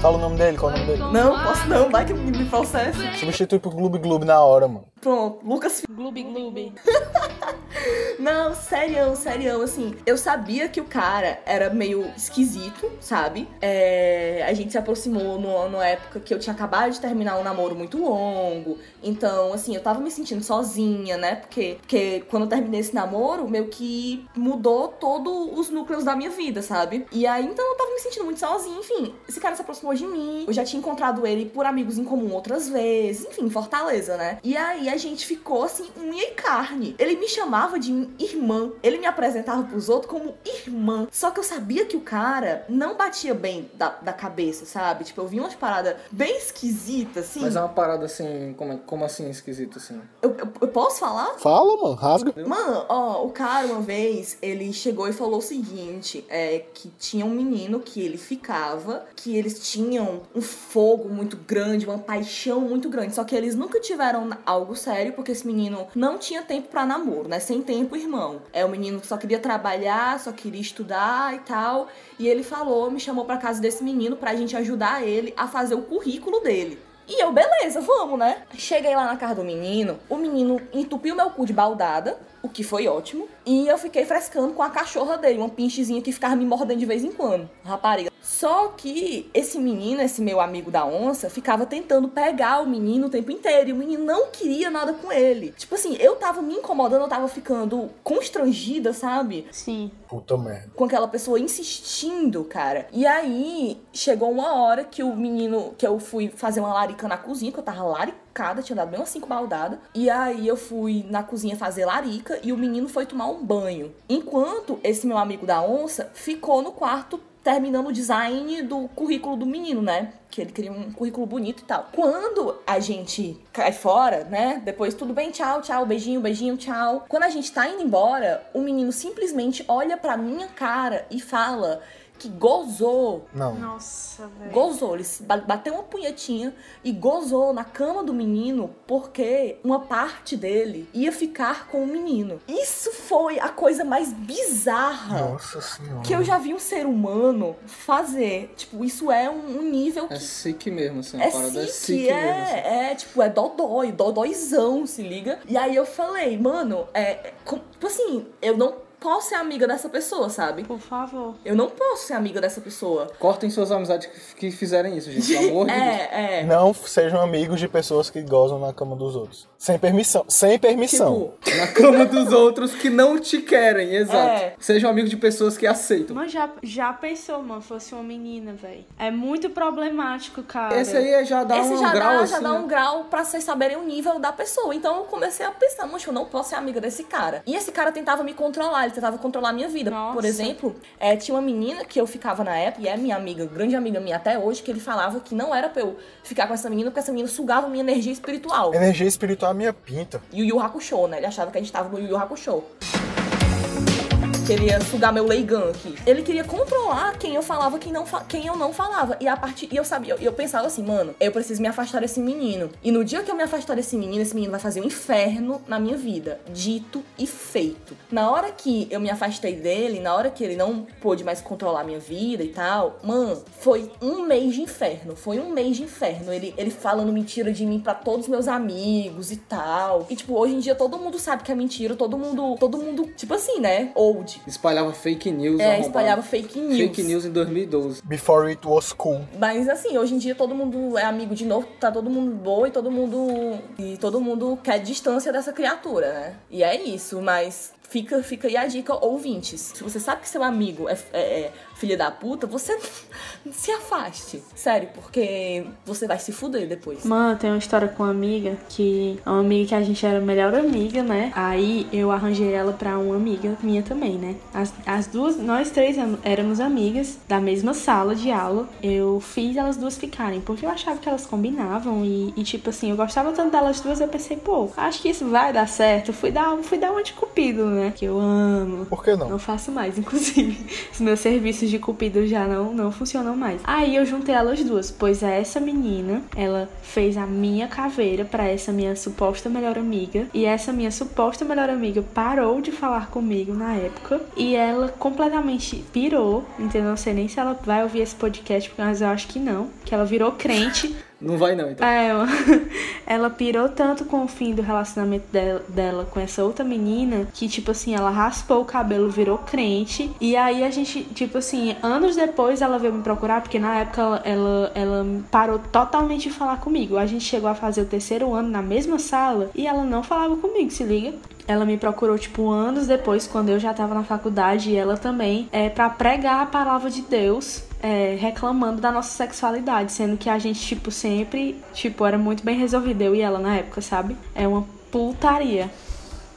Fala o nome dele, qual é o nome dele? Não, posso não, vai que me processa. Substitui pro Gloob Gloob na hora, mano. Pronto, Lucas. Gloob Gloob. [LAUGHS] Não, serião, serião, assim. Eu sabia que o cara era meio esquisito, sabe? É, a gente se aproximou no, numa época que eu tinha acabado de terminar um namoro muito longo. Então, assim, eu tava me sentindo sozinha, né? Porque, porque quando eu terminei esse namoro, meio que mudou todos os núcleos da minha vida, sabe? E aí, então, eu tava me sentindo muito sozinha. Enfim, esse cara se aproximou de mim. Eu já tinha encontrado ele por amigos em comum outras vezes. Enfim, Fortaleza, né? E aí a gente ficou, assim, unha e carne. Ele me chamava de irmã. Ele me apresentava pros outros como irmã. Só que eu sabia que o cara não batia bem da, da cabeça, sabe? Tipo, eu vi umas paradas bem esquisitas, assim. Mas é uma parada assim, como, como assim esquisito assim? Eu, eu- eu posso falar? Fala, mano, rasga. Mano, ó, o cara uma vez, ele chegou e falou o seguinte, é que tinha um menino que ele ficava, que eles tinham um fogo muito grande, uma paixão muito grande, só que eles nunca tiveram algo sério, porque esse menino não tinha tempo pra namoro, né? Sem tempo, irmão. É o menino que só queria trabalhar, só queria estudar e tal, e ele falou, me chamou pra casa desse menino pra gente ajudar ele a fazer o currículo dele. E eu, beleza, vamos, né? Cheguei lá na casa do menino, o menino entupiu meu cu de baldada, o que foi ótimo. E eu fiquei frescando com a cachorra dele, uma pinchezinha que ficava me mordendo de vez em quando, rapariga. Só que esse menino, esse meu amigo da onça, ficava tentando pegar o menino o tempo inteiro. E o menino não queria nada com ele. Tipo assim, eu tava me incomodando, eu tava ficando constrangida, sabe? Sim. Puta merda. com aquela pessoa insistindo, cara. E aí chegou uma hora que o menino, que eu fui fazer uma larica na cozinha, que eu tava laricada, tinha dado bem umas cinco baldadas. E aí eu fui na cozinha fazer larica e o menino foi tomar um banho. Enquanto esse meu amigo da onça ficou no quarto terminando o design do currículo do menino, né? Que ele queria um currículo bonito e tal. Quando a gente cai fora, né? Depois tudo bem, tchau, tchau, beijinho, beijinho, tchau. Quando a gente tá indo embora, o menino simplesmente olha pra minha cara e fala que gozou. Não. Nossa, velho. Gozou, ele bateu uma punhetinha e gozou na cama do menino porque uma parte dele ia ficar com o menino. Isso foi a coisa mais bizarra Nossa senhora. que eu já vi um ser humano fazer. Tipo, isso é um, um nível que. É sick mesmo, assim, É parada é sick, sick mesmo. assim. é, é, tipo, é dodói, dodóizão, se liga. E aí eu falei, mano, é, é, tipo assim, eu não posso ser amiga dessa pessoa, sabe? Por favor. Eu não posso ser amiga dessa pessoa. Cortem suas amizades que, fizerem isso, gente, pelo amor de [LAUGHS] Deus. É, é. Não sejam amigos de pessoas que gozam na cama dos outros. Sem permissão. Sem permissão. Na cama dos outros que não te querem, exato. É. Sejam amigos de pessoas que aceitam. Mas já, já pensou, mano, fosse uma menina, velho. É muito problemático, cara. Esse aí é já dá Esse um já grau dá, assim. já dá né? um grau pra vocês saberem o nível da pessoa. Então eu comecei a pensar, mancho, eu não posso ser amiga desse cara. E esse cara tentava me controlar, ele tentava controlar a minha vida. Por exemplo, é, tinha uma menina que eu ficava na época, e é minha amiga, grande amiga minha até hoje, que ele falava que não era pra eu ficar com essa menina, porque essa menina sugava minha energia espiritual. Energia espiritual é minha pinta. Yu Yu Hakusho, né? Ele achava que a gente tava no Yu Yu Hakusho. Queria sugar meu Leigan aqui. Ele queria controlar quem eu falava, quem, não quem eu não falava. E a partir. E eu sabia, eu, eu pensava assim, mano, eu preciso me afastar desse menino. E no dia que eu me afastar desse menino, esse menino vai fazer um inferno na minha vida. Dito e feito. Na hora que eu me afastei dele, na hora que ele não pôde mais controlar a minha vida e tal, mano, foi um mês de inferno. Foi um mês de inferno. Ele, ele falando mentira de mim pra todos os meus amigos e tal. E, tipo, hoje em dia todo mundo sabe que é mentira. Todo mundo, todo mundo, tipo assim, né? Old. Espalhava fake news. É, arrombado. espalhava fake news. Fake news em 2012. Before it was cool. Mas assim, hoje em dia todo mundo é amigo de novo, tá todo mundo boa e todo mundo. E todo mundo quer distância dessa criatura, né? E é isso, mas fica, fica aí a dica, ouvintes. Se você sabe que seu amigo é, é, é filha da puta, você [LAUGHS] se afaste. Sério, porque você vai se fuder depois. Mano, tem uma história com uma amiga que é uma amiga que a gente era melhor amiga, né? Aí eu arranjei ela pra uma amiga minha também, né? As, as duas, nós três éramos amigas da mesma sala de aula. Eu fiz elas duas ficarem, porque eu achava que elas combinavam e, e tipo assim, eu gostava tanto delas duas, eu pensei, pô, acho que isso vai dar certo. Fui dar, fui dar uma de cupido, né? Que eu amo. Por que não? Não faço mais, inclusive. [LAUGHS] Os meus serviços de cupido já não, não funcionam mais. Aí eu juntei elas duas, pois essa menina, ela fez a minha caveira para essa minha suposta melhor amiga. E essa minha suposta melhor amiga parou de falar comigo na época. E ela completamente pirou, entendeu? Não sei nem se ela vai ouvir esse podcast, mas eu acho que não. Que ela virou crente. Não vai não, então. É, [LAUGHS] ela pirou tanto com o fim do relacionamento dela, dela, com essa outra menina que, tipo assim, ela raspou o cabelo, virou crente. E aí a gente, tipo assim, anos depois ela veio me procurar, porque na época ela, ela, ela parou totalmente de falar comigo. A gente chegou a fazer o terceiro ano na mesma sala e ela não falava comigo, se liga. Ela me procurou, tipo, anos depois, quando eu já tava na faculdade, e ela também, é, para pregar a palavra de Deus é, reclamando da nossa sexualidade, sendo que a gente, tipo, sempre, tipo, era muito bem resolvida, eu e ela na época, sabe? É uma putaria.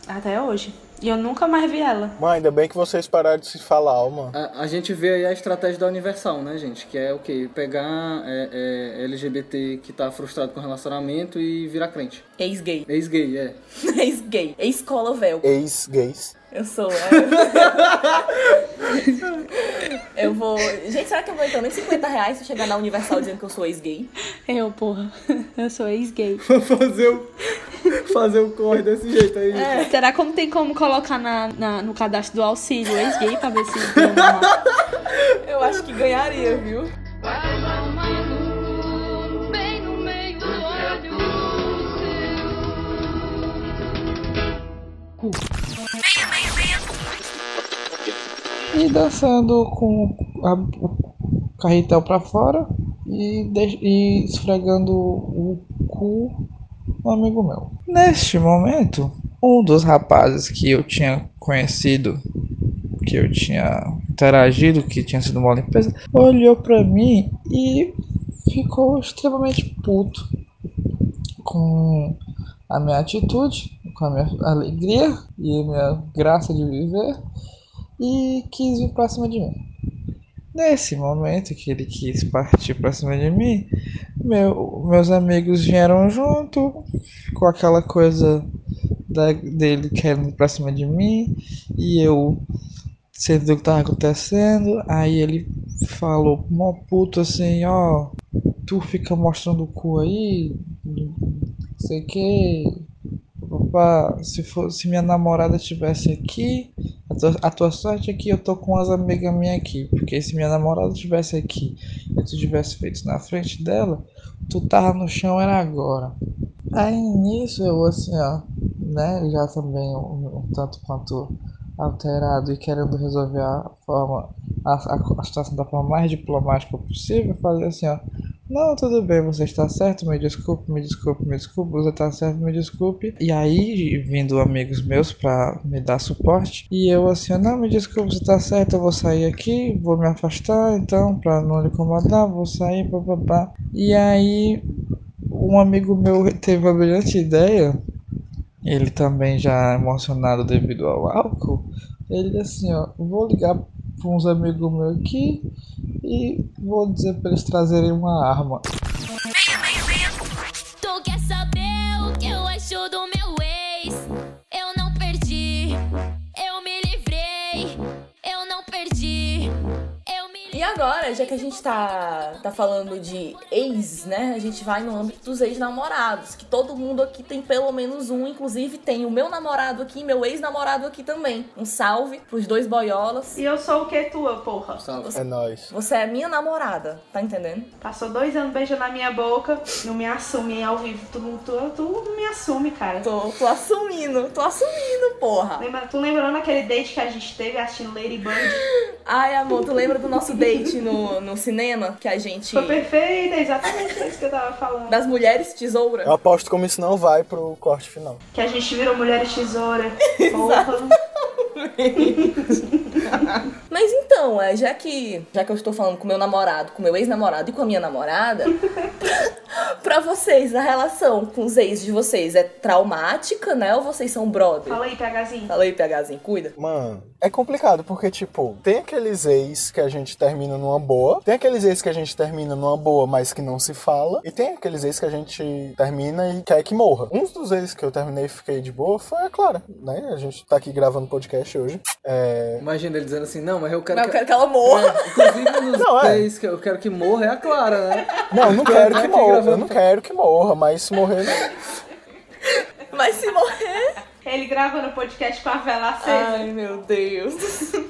Até hoje. E eu nunca mais vi ela. Mãe, ainda bem que vocês pararam de se falar, mano. A, a gente vê aí a estratégia da Universal, né, gente? Que é o quê? Pegar é, é, LGBT que tá frustrado com relacionamento e virar crente. Ex-gay. Ex-gay, é. [LAUGHS] Ex-gay. Ex-cola véu. Ex-gays. Eu sou. É. [LAUGHS] eu vou. Gente, será que eu vou então nem 50 reais se eu chegar na Universal dizendo que eu sou ex-gay? Eu, porra. Eu sou ex-gay. Vou fazer o. Fazer o corre desse jeito aí. É. Será que não tem como colocar na, na no cadastro do auxílio ex-gay pra ver se. eu acho que ganharia, viu? E dançando com a, o carretel pra fora e, de, e esfregando o cu um amigo meu. Neste momento, um dos rapazes que eu tinha conhecido, que eu tinha interagido, que tinha sido uma limpeza, olhou pra mim e ficou extremamente puto com a minha atitude, com a minha alegria e a minha graça de viver e quis vir pra cima de mim. Nesse momento que ele quis partir pra cima de mim, meu, meus amigos vieram junto, com aquela coisa da, dele querendo ir pra cima de mim, e eu sendo o que tava acontecendo, aí ele falou mó puto assim, ó, tu fica mostrando o cu aí, não sei o que, Opa, se, for, se minha namorada estivesse aqui, a tua, a tua sorte é que eu tô com as amigas minhas aqui. Porque se minha namorada estivesse aqui e tu tivesse feito na frente dela, tu tava no chão era agora. Aí nisso eu assim, ó, né, já também um, um tanto quanto alterado e querendo resolver a forma, a, a, a situação da forma mais diplomática possível, fazer assim, ó. Não, tudo bem, você está certo, me desculpe, me desculpe, me desculpe, você está certo, me desculpe. E aí, vindo amigos meus para me dar suporte, e eu assim, não, me desculpe, você está certo, eu vou sair aqui, vou me afastar, então, para não lhe incomodar, vou sair, papapá. E aí, um amigo meu teve a brilhante ideia, ele também já emocionado devido ao álcool, ele assim, ó, vou ligar para uns amigos meus aqui e vou dizer para eles trazerem uma arma. Agora, já que a gente tá, tá falando de ex, né? A gente vai no âmbito dos ex-namorados, que todo mundo aqui tem pelo menos um, inclusive tem o meu namorado aqui e meu ex-namorado aqui também. Um salve pros dois boiolas. E eu sou o que tua, porra? Salve. É nóis. Você é minha namorada, tá entendendo? Passou dois anos beijando na minha boca, não me assume ao vivo. Tu, tu, tu não me assume, cara. Tô, tô assumindo, tô assumindo, porra. Lembra, tu lembrando aquele date que a gente teve assistindo Lady Bird? Ai, amor, tu lembra do nosso date no, no cinema? Que a gente. Foi perfeita, exatamente isso que eu tava falando. Das mulheres tesoura? Eu aposto como isso não vai pro corte final. Que a gente virou mulheres tesoura. [LAUGHS] Porra. [LAUGHS] Mas então, é, já que já que eu estou falando com meu namorado, com meu ex-namorado e com a minha namorada, [LAUGHS] pra vocês, a relação com os ex de vocês é traumática, né? Ou vocês são brother? Fala aí, PHzinho. Fala aí, PHzinho, cuida. Mano, é complicado porque, tipo, tem aqueles ex que a gente termina numa boa, tem aqueles ex que a gente termina numa boa, mas que não se fala, e tem aqueles ex que a gente termina e quer que morra. Um dos ex que eu terminei e fiquei de boa foi a Clara, né? A gente tá aqui gravando podcast hoje. É... Imagina ele dizendo assim, não, mas eu quero, Mas eu quero que ela morra. É, inclusive, nos Não, é. três que eu quero que morra é a Clara, né? Não, não quero que morra. Eu não [LAUGHS] quero que morra, mas se morrer. Mas se morrer. Ele gravando o podcast com a vela acesa. Ai, meu Deus.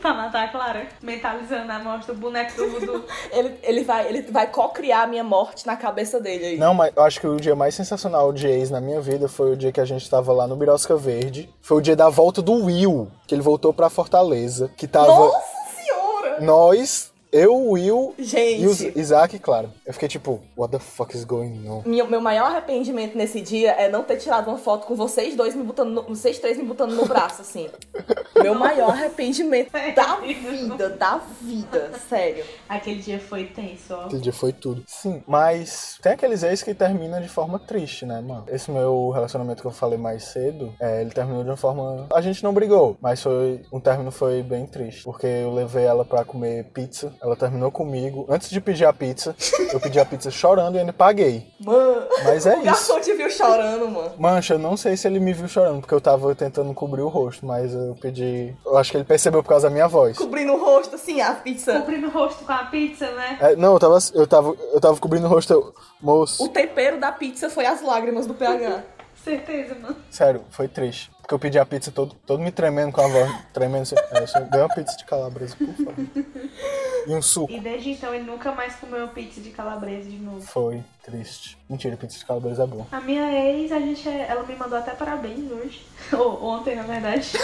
pra matar a Clara. Mentalizando a morte do boneco do voodoo. [LAUGHS] Ele, ele vai, ele vai co-criar a minha morte na cabeça dele aí. Não, mas eu acho que o dia mais sensacional de ex na minha vida foi o dia que a gente tava lá no Birosca Verde. Foi o dia da volta do Will, que ele voltou pra Fortaleza. Que tava. Nossa senhora! Nós, eu, o Will Gente. e o Isaac, claro. Eu fiquei tipo, what the fuck is going on? Meu, meu maior arrependimento nesse dia é não ter tirado uma foto com vocês dois me botando, no, vocês três me botando no braço, assim. [LAUGHS] Meu maior arrependimento da vida, da vida, sério. Aquele dia foi tenso, ó. Aquele dia foi tudo. Sim, mas tem aqueles ex que terminam de forma triste, né, mano? Esse meu relacionamento que eu falei mais cedo, é, ele terminou de uma forma. A gente não brigou, mas foi. Um término foi bem triste. Porque eu levei ela pra comer pizza. Ela terminou comigo. Antes de pedir a pizza, eu pedi a pizza chorando e ainda paguei. Mano, Mas é o isso. garçom te viu chorando, mano. Mancha, eu não sei se ele me viu chorando, porque eu tava tentando cobrir o rosto, mas eu pedi. Eu acho que ele percebeu por causa da minha voz. Cobrindo o rosto, assim, a pizza. Cobrindo o rosto com a pizza, né? É, não, eu tava, eu, tava, eu tava cobrindo o rosto. Eu, moço, O tempero da pizza foi as lágrimas do PH. Certeza, mano. sério, foi triste. Porque eu pedi a pizza todo, todo me tremendo com a voz, tremendo assim. É, eu só dei uma pizza de calabresa, por favor. E um suco. E desde então ele nunca mais comeu pizza de calabresa de novo. Foi triste. Mentira, pizza de calabresa é bom. A minha ex, a gente, é- ela me mandou até parabéns hoje. [LAUGHS] Ou ontem, na verdade. [LAUGHS]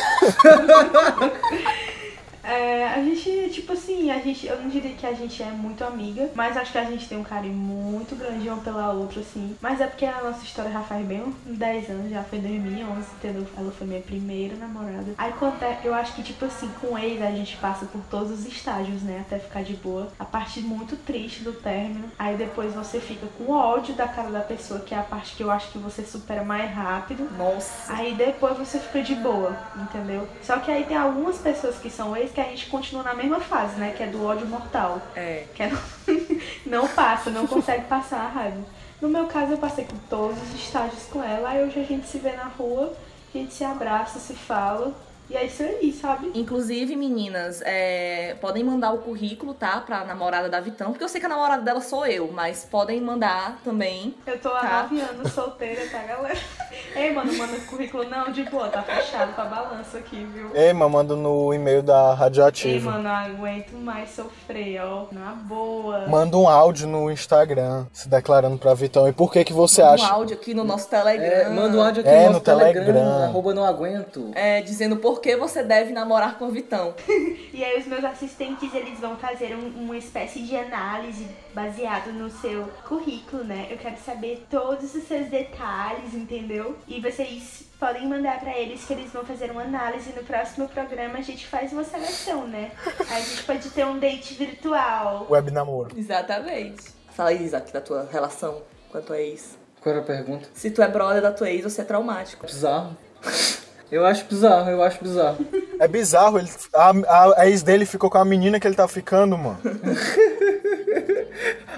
É, a gente, tipo assim, a gente, eu não diria que a gente é muito amiga, mas acho que a gente tem um carinho muito grande uma pela outra, assim. Mas é porque a nossa história já faz bem uns 10 anos, já foi 2011, entendeu? Ela foi minha primeira namorada. Aí quando é- eu acho que, tipo assim, com ex a gente passa por todos os estágios, né? Até ficar de boa. A parte muito triste do término. Aí depois você fica com ódio da cara da pessoa, que é a parte que eu acho que você supera mais rápido. Nossa. Aí depois você fica de boa, entendeu? Só que aí tem algumas pessoas que são ex que a gente continua na mesma fase, né? Que é do ódio mortal. É. Que é [LAUGHS] não passa, não consegue passar a raiva. No meu caso, eu passei por todos os estágios com ela. Aí hoje a gente se vê na rua, a gente se abraça, se fala. E é isso aí, sabe? Inclusive, meninas, é, podem mandar o currículo, tá? Pra namorada da Vitão. Porque eu sei que a namorada dela sou eu, mas podem mandar também. Eu tô há Tá. nove anos solteira, tá, galera? Ei, mano, manda currículo não, de boa, tá fechado com a balança aqui, viu? Ei, mas manda no e-mail da Ei, Radioativa. mano, não aguento mais sofrer, ó. Na boa. Manda um áudio no Instagram se declarando pra Vitão. E por que que você um acha? áudio aqui no nosso Telegram. É, manda um áudio aqui É, no no nosso Telegram, Telegram. arroba não aguento. É, dizendo por que você deve namorar com o Vitão. [LAUGHS] E aí os meus assistentes, eles vão fazer um- uma espécie de análise baseado no seu currículo, né? Eu quero saber todos os seus detalhes, entendeu? E vocês podem mandar pra eles que eles vão fazer uma análise no próximo programa, a gente faz uma seleção, né? Aí a gente pode ter um date virtual. Web namoro. Exatamente. Fala aí, Isaac, da tua relação com a tua ex. Qual era a pergunta? Se tu é brother da tua ex, você é traumático. Bizarro. [LAUGHS] Eu acho bizarro, eu acho bizarro. É bizarro, ele, a, a, a ex dele ficou com a menina que ele tá ficando, mano. [LAUGHS]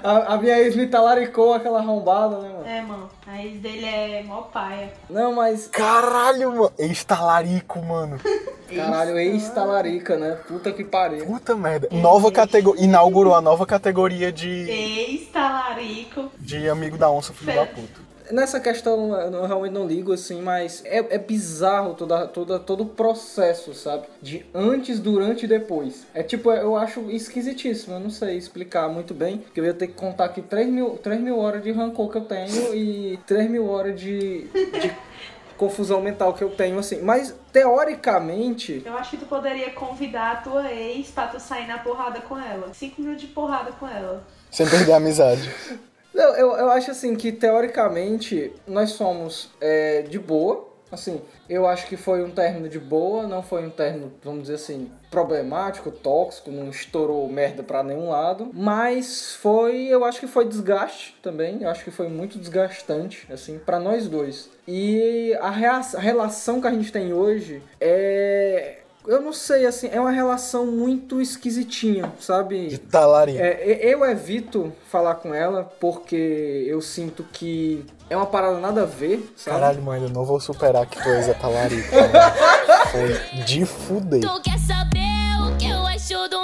A, a minha ex me talaricou aquela arrombada, né, mano? É, mano, a ex dele é mó paia. Não, mas. Caralho, mano. Ex talarico, mano. [LAUGHS] Caralho, ex-talarica, né? Puta que pariu. Puta merda. Nova categoria. Inaugurou a nova categoria de, Ex-talarico. de amigo da onça, filho da puta. Nessa questão eu realmente não ligo assim, mas é, é bizarro toda, toda, todo o processo, sabe? De antes, durante e depois. É tipo, eu acho esquisitíssimo, eu não sei explicar muito bem, porque eu ia ter que contar aqui 3 mil, 3 mil horas de rancor que eu tenho e 3 mil horas de, de [LAUGHS] confusão mental que eu tenho, assim. Mas, teoricamente, Eu acho que tu poderia convidar a tua ex pra tu sair na porrada com ela. Cinco minutos de porrada com ela. Sem perder a amizade. [LAUGHS] Eu, eu, eu acho assim que teoricamente nós somos é, de boa, Assim, eu acho que foi um término de boa, não foi um término, vamos dizer assim, problemático, tóxico, não estourou merda pra nenhum lado, mas foi, eu acho que foi desgaste também, eu acho que foi muito desgastante, assim, para nós dois. E a, a relação que a gente tem hoje é eu não sei, assim, é uma relação muito esquisitinha, sabe? De talarico. É, eu evito falar com ela porque eu sinto que é uma parada nada a ver, sabe? Caralho, mãe, eu não vou superar que tu és a talarico. [LAUGHS] Foi de fuder. Tu quer saber o que eu acho do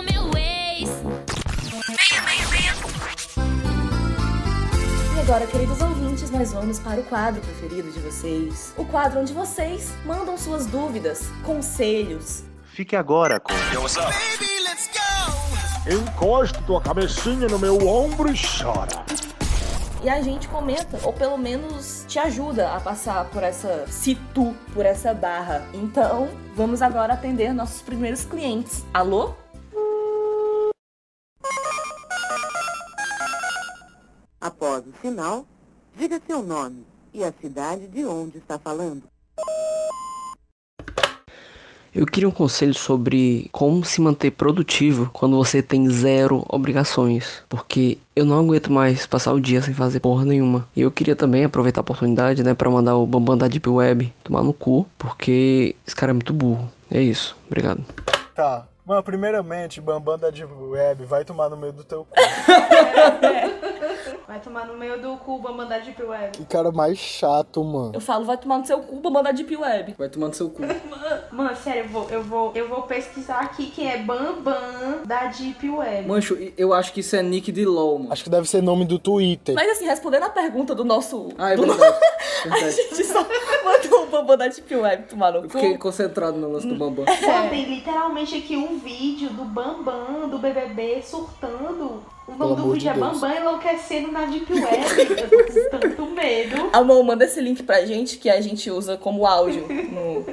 agora, queridos ouvintes, nós vamos para o quadro preferido de vocês. O quadro onde vocês mandam suas dúvidas, conselhos. Fique agora com. Encosta tua cabecinha no meu ombro e chora. E a gente comenta, ou pelo menos te ajuda a passar por essa situ, por essa barra. Então, vamos agora atender nossos primeiros clientes. Alô? Após o sinal, diga seu nome e a cidade de onde está falando. Eu queria um conselho sobre como se manter produtivo quando você tem zero obrigações, porque eu não aguento mais passar o dia sem fazer porra nenhuma. E eu queria também aproveitar a oportunidade, né, para mandar o Bambam da Deep Web tomar no cu, porque esse cara é muito burro. É isso. Obrigado. Tá. Mano, primeiramente, Bambam da Deep Web vai tomar no meio do teu cu. [LAUGHS] Vai tomar no meio do cu, vamos mandar Deep Web. Que cara mais chato, mano. Eu falo, vai tomar no seu cu pra mandar Deep Web. Vai tomar no seu cu. [LAUGHS] Mano, sério, eu vou, eu vou, eu vou pesquisar aqui quem é Bambam da Deep Web. Mancho, eu acho que isso é nick de LOL, mano. Acho que deve ser nome do Twitter. Mas assim, respondendo a pergunta do nosso. Ah, é do verdade. [LAUGHS] A gente só mandou o Bambam da Deep Web tomar no Eu cu. fiquei concentrado no lance do Bambam. Mano, tem literalmente aqui um vídeo do Bambam, do BBB, surtando. O nome do vídeo de é. Bambam enlouquecendo na Deep Web. Eu tô com tanto medo. [LAUGHS] Amor, manda esse link pra gente que a gente usa como áudio no.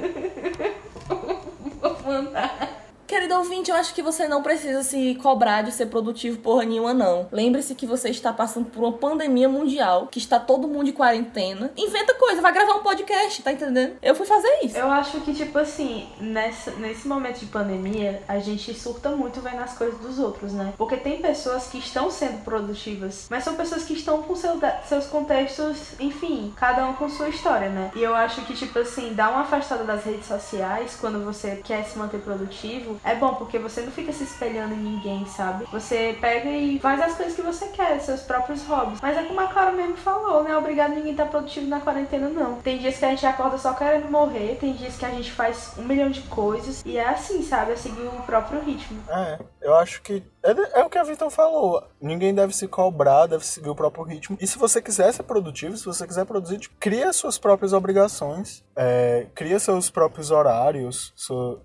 [LAUGHS] Vou mandar. Querido ouvinte, eu acho que você não precisa se cobrar de ser produtivo porra nenhuma, não. Lembre-se que você está passando por uma pandemia mundial, que está todo mundo de quarentena. Inventa coisa, vai gravar um podcast, tá entendendo? Eu fui fazer isso. Eu acho que, tipo assim, nessa, nesse momento de pandemia, a gente surta muito vendo as coisas dos outros, né? Porque tem pessoas que estão sendo produtivas, mas são pessoas que estão com seu, seus contextos, enfim, cada um com sua história, né? E eu acho que, tipo assim, dar uma afastada das redes sociais quando você quer se manter produtivo é bom, porque você não fica se espelhando em ninguém, sabe? Você pega e faz as coisas que você quer, seus próprios hobbies. Mas é como a Clara mesmo falou, né? Obrigado ninguém tá produtivo na quarentena, não. Tem dias que a gente acorda só querendo morrer, tem dias que a gente faz um milhão de coisas. E é assim, sabe? É seguir o próprio ritmo. É, eu acho que é, é o que a Vitor falou. Ninguém deve se cobrar, deve seguir o próprio ritmo. E se você quiser ser produtivo, se você quiser produzir, tipo, cria suas próprias obrigações, é, cria seus próprios horários,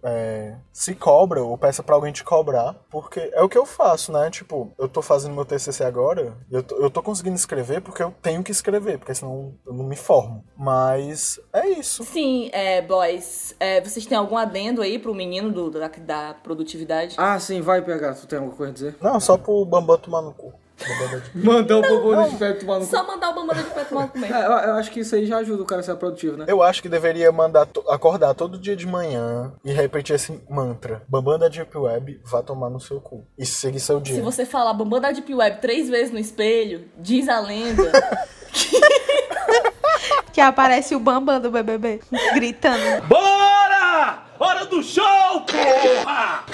é, se cobra ou peça pra alguém te cobrar, porque é o que eu faço, né? Tipo, eu tô fazendo meu TCC agora, eu tô, eu tô conseguindo escrever porque eu tenho que escrever, porque senão eu não me formo. Mas é isso. Sim, é, boys, é, vocês têm algum adendo aí pro menino do, da, da produtividade? Ah, sim, vai pegar. Tu tem alguma coisa dizer? Não, só pro Bambam tomar no cu. Mandar o Bambam de pé tomar no cu. Só mandar o Bambam de pé tomar no cu mesmo. É, eu, eu acho que isso aí já ajuda o cara a ser produtivo, né? Eu acho que deveria mandar to- acordar todo dia de manhã e repetir esse mantra. Bambam da Deep Web, vá tomar no seu cu. E seguir seu dia. Se você falar Bambam da Deep Web três vezes no espelho, diz a lenda. [LAUGHS] Que aparece o Bambam do BBB gritando. Bora! Hora do show, porra!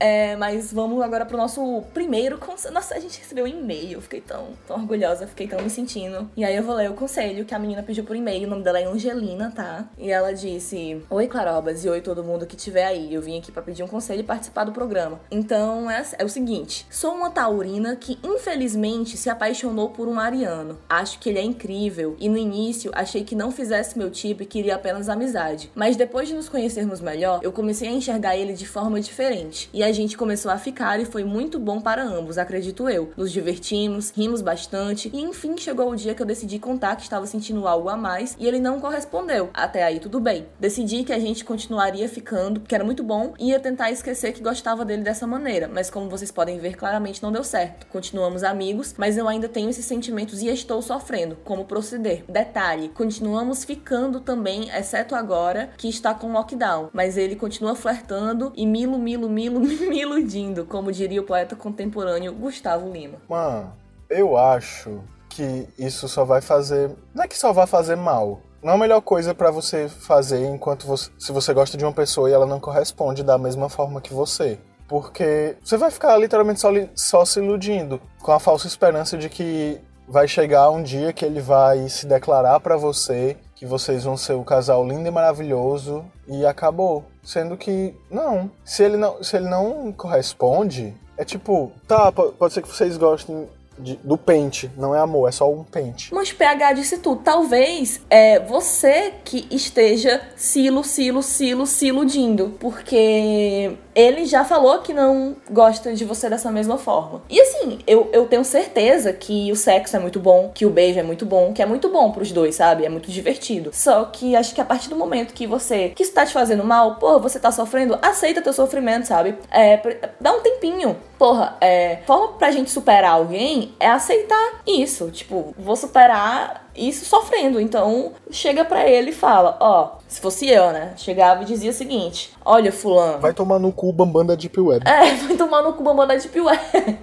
É, mas vamos agora pro nosso primeiro conselho. Nossa, a gente recebeu um e-mail. Fiquei tão, tão orgulhosa, fiquei tão me sentindo. E aí eu vou ler o conselho que a menina pediu por e-mail. O nome dela é Angelina, tá? E ela disse: Oi, Clarobas, e oi todo mundo que estiver aí. Eu vim aqui pra pedir um conselho e participar do programa. Então é, é o seguinte: sou uma taurina que infelizmente se apaixonou por um ariano. Acho que ele é incrível e no início achei que não fizesse meu tipo e queria apenas amizade. Mas depois de nos conhecermos melhor, eu comecei a enxergar ele de forma diferente. E a gente começou a ficar e foi muito bom para ambos, acredito eu. Nos divertimos, rimos bastante e enfim chegou o dia que eu decidi contar que estava sentindo algo a mais e ele não correspondeu. Até aí tudo bem. Decidi que a gente continuaria ficando, que era muito bom, e ia tentar esquecer que gostava dele dessa maneira, mas como vocês podem ver, claramente não deu certo. Continuamos amigos, mas eu ainda tenho esses sentimentos e estou sofrendo. Como proceder? Detalhe, continuamos ficando também, exceto agora que está com lockdown, mas ele continua flertando e milo, milo, milo, [LAUGHS] me iludindo, como diria o poeta contemporâneo Gustavo Lima. Mano, eu acho que isso só vai fazer. Não é que só vai fazer mal. Não é a melhor coisa pra você fazer enquanto você. Se você gosta de uma pessoa e ela não corresponde da mesma forma que você. Porque você vai ficar literalmente só, só se iludindo, com a falsa esperança de que vai chegar um dia que ele vai se declarar pra você que vocês vão ser o casal lindo e maravilhoso e acabou. Sendo que não. Se ele não, se ele não corresponde, é tipo, tá, po- pode ser que vocês gostem de- do pente, não é amor, é só um pente. Mas PH disse tudo. Talvez é você que esteja ilu, se ilu, se ilu, se iludindo. Porque ele já falou que não gosta de você dessa mesma forma. E assim, eu, eu tenho certeza que o sexo é muito bom, que o beijo é muito bom, que é muito bom pros dois, sabe? É muito divertido. Só que acho que a partir do momento que você. que isso tá te fazendo mal, pô, você tá sofrendo, aceita teu sofrimento, sabe? É, dá um tempinho. Porra, é. Forma pra gente superar alguém é aceitar isso. Tipo, vou superar isso sofrendo. Então, chega pra ele e fala: Ó, se fosse eu, né? Chegava e dizia o seguinte: Olha, Fulano. Vai tomar no cu bambam da Deep Web. É, [LAUGHS] vai tomar no cu bambam da Deep Web. [LAUGHS]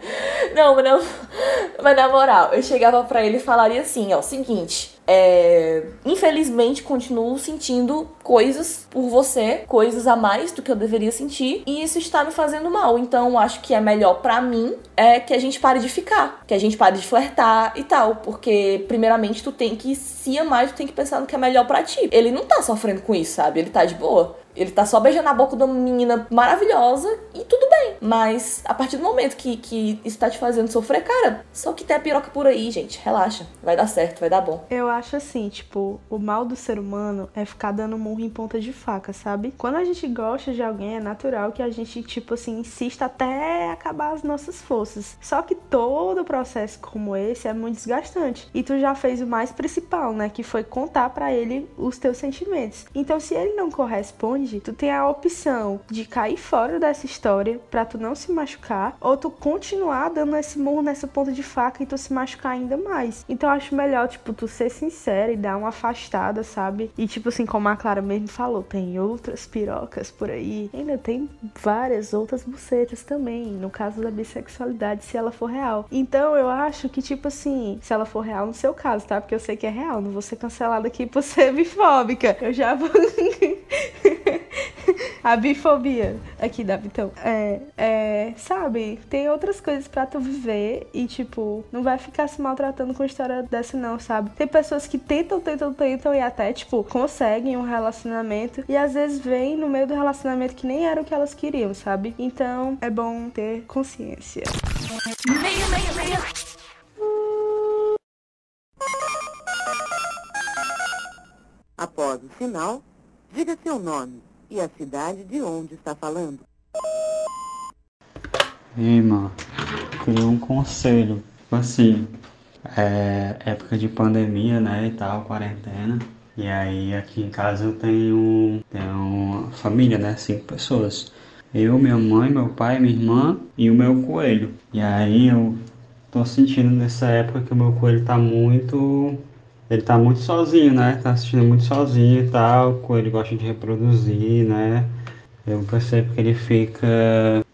Não, mas não. Mas na moral, eu chegava pra ele e falaria assim: Ó, seguinte. É, infelizmente continuo sentindo coisas por você, coisas a mais do que eu deveria sentir, e isso está me fazendo mal. Então acho que é melhor pra mim é que a gente pare de ficar, que a gente pare de flertar e tal, porque primeiramente tu tem que amar, tu tem que pensar no que é melhor pra ti. Ele não tá sofrendo com isso, sabe? Ele tá de boa. Ele tá só beijando a boca de uma menina maravilhosa e tudo bem. Mas a partir do momento que, que isso tá te fazendo sofrer, cara, só que tem a piroca por aí, gente. Relaxa. Vai dar certo, vai dar bom. Eu acho assim, tipo, o mal do ser humano é ficar dando murro em ponta de faca, sabe? Quando a gente gosta de alguém, é natural que a gente, tipo assim, insista até acabar as nossas forças. Só que todo processo como esse é muito desgastante. E tu já fez o mais principal, né? Que foi contar pra ele os teus sentimentos. Então, se ele não corresponde, tu tem a opção de cair fora dessa história pra tu não se machucar, ou tu continuar dando esse murro nessa ponta de faca e tu se machucar ainda mais. Então eu acho melhor, tipo, tu ser sincera e dar uma afastada, sabe? E tipo assim, como a Clara mesmo falou, tem outras pirocas por aí. Ainda tem várias outras bucetas também, no caso da bissexualidade, se ela for real. Então eu acho que, tipo assim, se ela for real no seu caso, tá? Porque eu sei que é real, não vou ser cancelada aqui por [LAUGHS] ser bifóbica. Eu já vou. [LAUGHS] [LAUGHS] A bifobia aqui da Vitão. É, é, sabe, tem outras coisas pra tu viver e, tipo, não vai ficar se maltratando com história dessa, não, sabe? Tem pessoas que tentam, tentam, tentam e até, tipo, conseguem um relacionamento e às vezes vem no meio do relacionamento que nem era o que elas queriam, sabe? Então é bom ter consciência. Meia, meia, meia. Após o sinal, diga seu nome e a cidade de onde está falando. Ei, mano, queria um conselho. Tipo assim, é época de pandemia, né, e tal, quarentena. E aí aqui em casa eu tenho, tenho família, né, cinco pessoas. Eu, minha mãe, meu pai, minha irmã e o meu coelho. E aí eu tô sentindo nessa época que o meu coelho tá muito ele tá muito sozinho, né? Tá assistindo muito sozinho e tal. Coelho gosta de reproduzir, né? Eu percebo que ele fica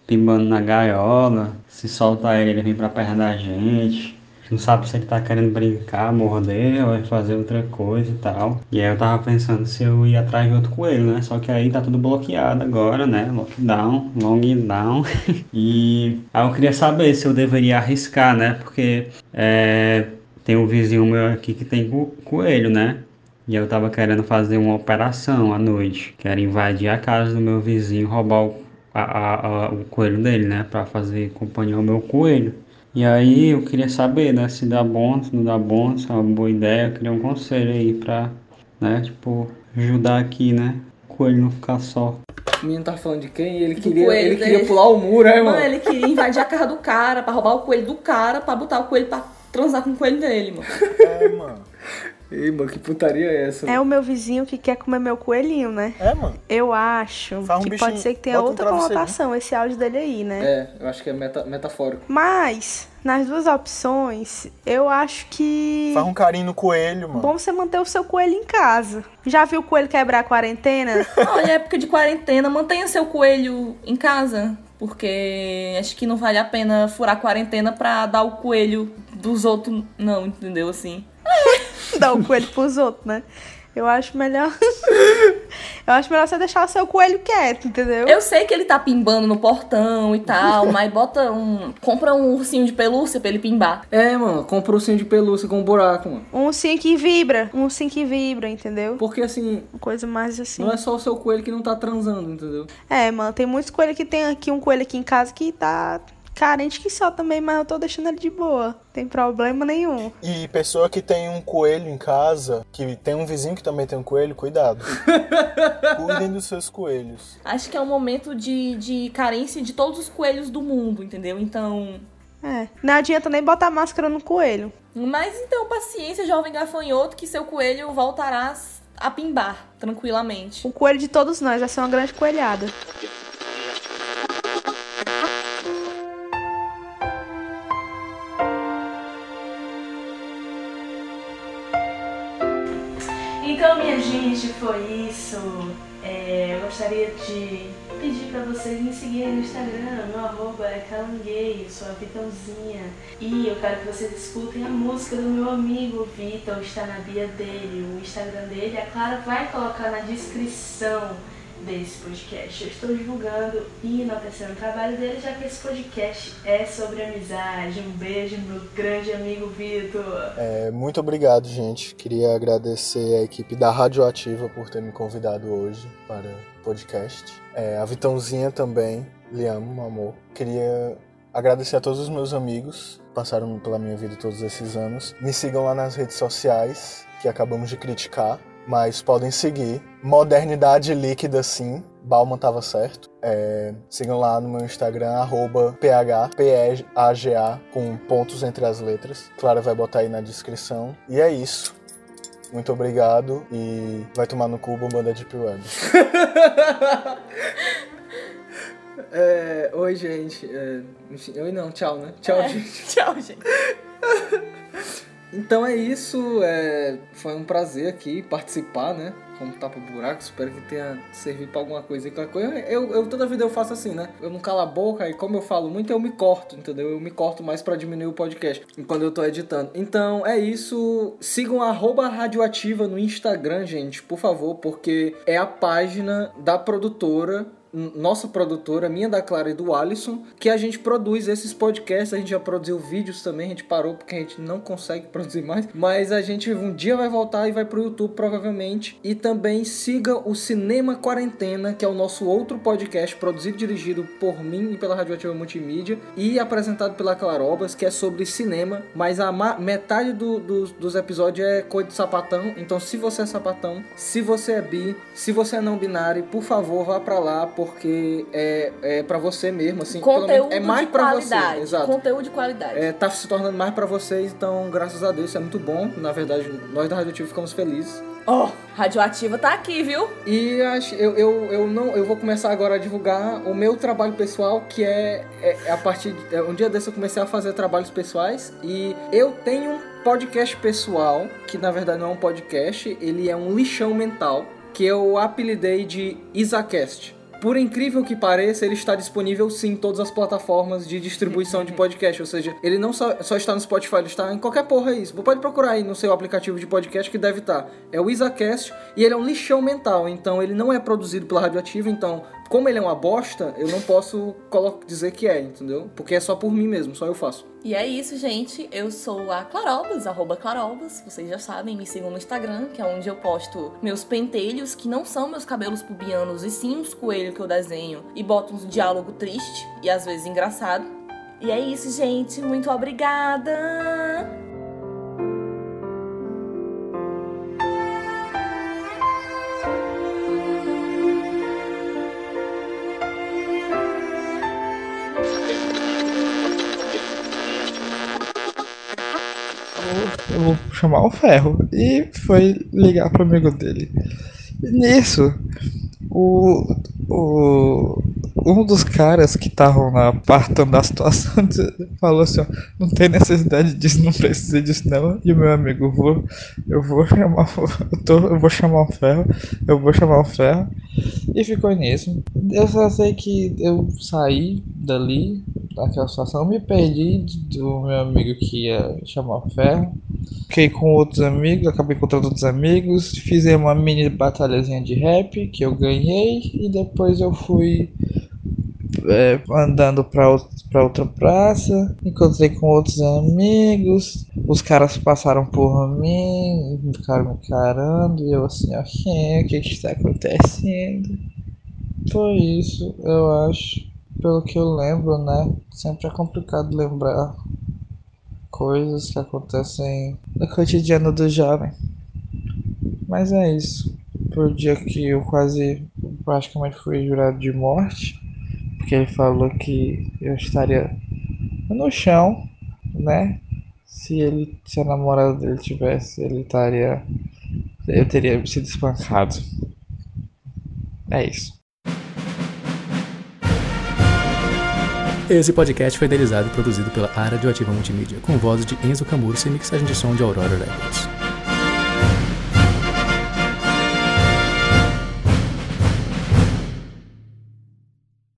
pimbando na gaiola. Se soltar ele, ele vem pra perto da gente. Não sabe se ele tá querendo brincar, morder ou vai fazer outra coisa e tal. E aí eu tava pensando se eu ia atrás de outro coelho, né? Só que aí tá tudo bloqueado agora, né? Lockdown, lockdown. [LAUGHS] e aí eu queria saber se eu deveria arriscar, né? Porque é, tem um vizinho meu aqui que tem co- coelho, né? E eu tava querendo fazer uma operação à noite. Quero invadir a casa do meu vizinho, roubar o, a- a- a- o coelho dele, né? Pra fazer companhia ao meu coelho. E aí eu queria saber, né? Se dá bom, se não dá bom, se é uma boa ideia. Eu queria um conselho aí pra, né? Tipo, ajudar aqui, né? O coelho não ficar só. O menino tava falando de quem? Ele Do queria, coelho ele dele. queria pular o muro, é, mano? Mano, ele queria invadir a casa do cara pra roubar o coelho do cara, pra botar o coelho pra transar com o coelho dele, mano. É, mano. [LAUGHS] Ei, mano, que putaria é essa? É o meu vizinho que quer comer meu coelhinho, né? É, mano. Eu acho um que bichinho, pode ser que tenha um outra travesseirinho. conotação esse áudio dele aí, né? É, eu acho que é meta, metafórico. Mas, nas duas opções, eu acho que. Faz um carinho no coelho, mano. Bom você manter o seu coelho em casa. Já viu o coelho quebrar a quarentena? [LAUGHS] Olha, época de quarentena, mantenha seu coelho em casa, porque acho que não vale a pena furar a quarentena pra dar o coelho dos outros, não, entendeu? Assim. [LAUGHS] Dar o coelho pros outros, né? Eu acho melhor. [LAUGHS] eu acho melhor você deixar o seu coelho quieto, entendeu? Eu sei que ele tá pimbando no portão e tal, mas bota um. Compra um ursinho de pelúcia pra ele pimbar. É, mano, compra o ursinho de pelúcia com um buraco, mano. Um ursinho que vibra. Um ursinho que vibra, entendeu? Porque assim. Uma coisa mais assim. Não é só o seu coelho que não tá transando, entendeu? É, mano, tem muitos coelhos que tem aqui um coelho aqui em casa que tá carente que só também, mas eu tô deixando ele de boa. Tem problema nenhum. E pessoa que tem um coelho em casa, que tem um vizinho que também tem um coelho, cuidado. [LAUGHS] Cuidem dos seus coelhos. Acho que é um momento de, de carência de todos os coelhos do mundo, entendeu? Então. É. Não adianta nem botar máscara no coelho. Mas então, paciência, jovem gafanhoto, que seu coelho voltará a pimbar tranquilamente. O coelho de todos nós vai ser uma grande coelhada. Gente, foi isso. É, eu gostaria de pedir pra vocês me seguirem no Instagram, meu arroba é calangueio, sou a Vitãozinha. E eu quero que vocês escutem a música do meu amigo Vitor, está na bio dele, o Instagram dele. A Clara vai colocar na descrição desse podcast. Eu estou divulgando e enaltecendo o trabalho dele, já que esse podcast é sobre amizade. Um beijo, meu grande amigo Vitor. É, muito obrigado, gente. Queria agradecer a equipe da Radioativa por ter me convidado hoje para o podcast. É, a Vitãozinha também, lhe amo, amor. Queria agradecer a todos os meus amigos passaram pela minha vida todos esses anos. Me sigam lá nas redes sociais, que acabamos de criticar, mas podem seguir. Modernidade líquida, sim. Bauman tava certo. É, sigam lá no meu Instagram, arroba PHPEAGA, com pontos entre as letras. Clara vai botar aí na descrição. E é isso. Muito obrigado e vai tomar no cu bomba da Deep Web. [LAUGHS] É, oi, gente. É, enfim, oi não, tchau, né? Tchau, É, gente. [LAUGHS] Tchau, gente. [LAUGHS] Então é isso. é, foi um prazer aqui participar, né? Como tapa buraco. Espero que tenha servido pra alguma coisa. Qualquer coisa. Eu, eu toda vida eu faço assim, né? Eu não calo a boca e como eu falo muito, eu me corto, entendeu? Eu me corto mais pra diminuir o podcast quando eu tô editando. Então é isso. Sigam arroba radioativa no Instagram, gente, por favor, porque é a página da produtora nossa produtora, minha da Clara e do Alisson, que a gente produz esses podcasts, a gente já produziu vídeos também, a gente parou porque a gente não consegue [LAUGHS] produzir mais, mas a gente um dia vai voltar e vai pro YouTube provavelmente. E também siga o Cinema Quarentena, que é o nosso outro podcast produzido e dirigido por mim e pela Radioativa Multimídia e apresentado pela Clarobas, que é sobre cinema, mas a metade do- dos- dos episódios é coisa de sapatão, então se você é sapatão, se você é bi, se você é não binário, por favor, vá pra lá, porque é, é para você mesmo, assim, pelo menos Conteúdo é mais qualidade. você, exato. Conteúdo de qualidade. É, tá se tornando mais pra vocês, então graças a Deus isso é muito bom. Na verdade, nós da Radioativo ficamos felizes. Ó, radioativa tá aqui, viu? E acho, eu, eu, eu não eu vou começar agora a divulgar o meu trabalho pessoal, que é, é, é a partir de, é, um dia desse eu comecei a fazer trabalhos pessoais e eu tenho um podcast pessoal, que na verdade não é um podcast, ele é um lixão mental, que eu apelidei de Isacast. Por incrível que pareça, ele está disponível sim em todas as plataformas de distribuição de podcast. Ou seja, ele não só, só está no Spotify, ele está em qualquer porra aí. Você pode procurar aí no seu aplicativo de podcast que deve estar. É o Isacast e ele é um lixão mental. Então ele não é produzido pela Radioativa. Então, como ele é uma bosta, eu não posso dizer que é, entendeu? Porque é só por mim mesmo, só eu faço. E é isso, gente. Eu sou a Clarobas, arroba Clarobas. Vocês já sabem, me sigam no Instagram, que é onde eu posto meus pentelhos, que não são meus cabelos pubianos, e sim uns coelhos que eu desenho e boto uns diálogo triste e às vezes engraçado. E é isso, gente. Muito obrigada! Chamar um ferro. E foi ligar pro amigo dele. E nisso, o, o, um dos caras que estavam na parte da situação [LAUGHS] falou assim, ó, não tem necessidade disso, não precisa disso não. E o meu amigo, vou, eu vou chamar, eu, tô, eu vou chamar o ferro, eu vou chamar o ferro. E ficou nisso. Eu só sei que eu saí dali, daquela situação, me perdi do meu amigo que ia chamar o ferro. Fiquei com outros amigos, acabei encontrando outros amigos, fizemos uma mini batalhazinha de rap que eu ganhei e depois eu fui é, andando para outra praça, encontrei com outros amigos, os caras passaram por mim, ficaram me encarando, e eu assim, ok, o que está acontecendo? Foi isso, eu acho. Pelo que eu lembro, né? Sempre é complicado lembrar coisas que acontecem no cotidiano do jovem. Mas é isso. Por dia que eu quase praticamente fui jurado de morte porque ele falou que eu estaria no chão, né? Se ele, se a namorada dele tivesse, ele estaria, eu teria sido espancado. É isso. Esse podcast foi idealizado e produzido pela Área Ativa Multimídia, com vozes de Enzo Camurça e mixagem de som de Aurora Records.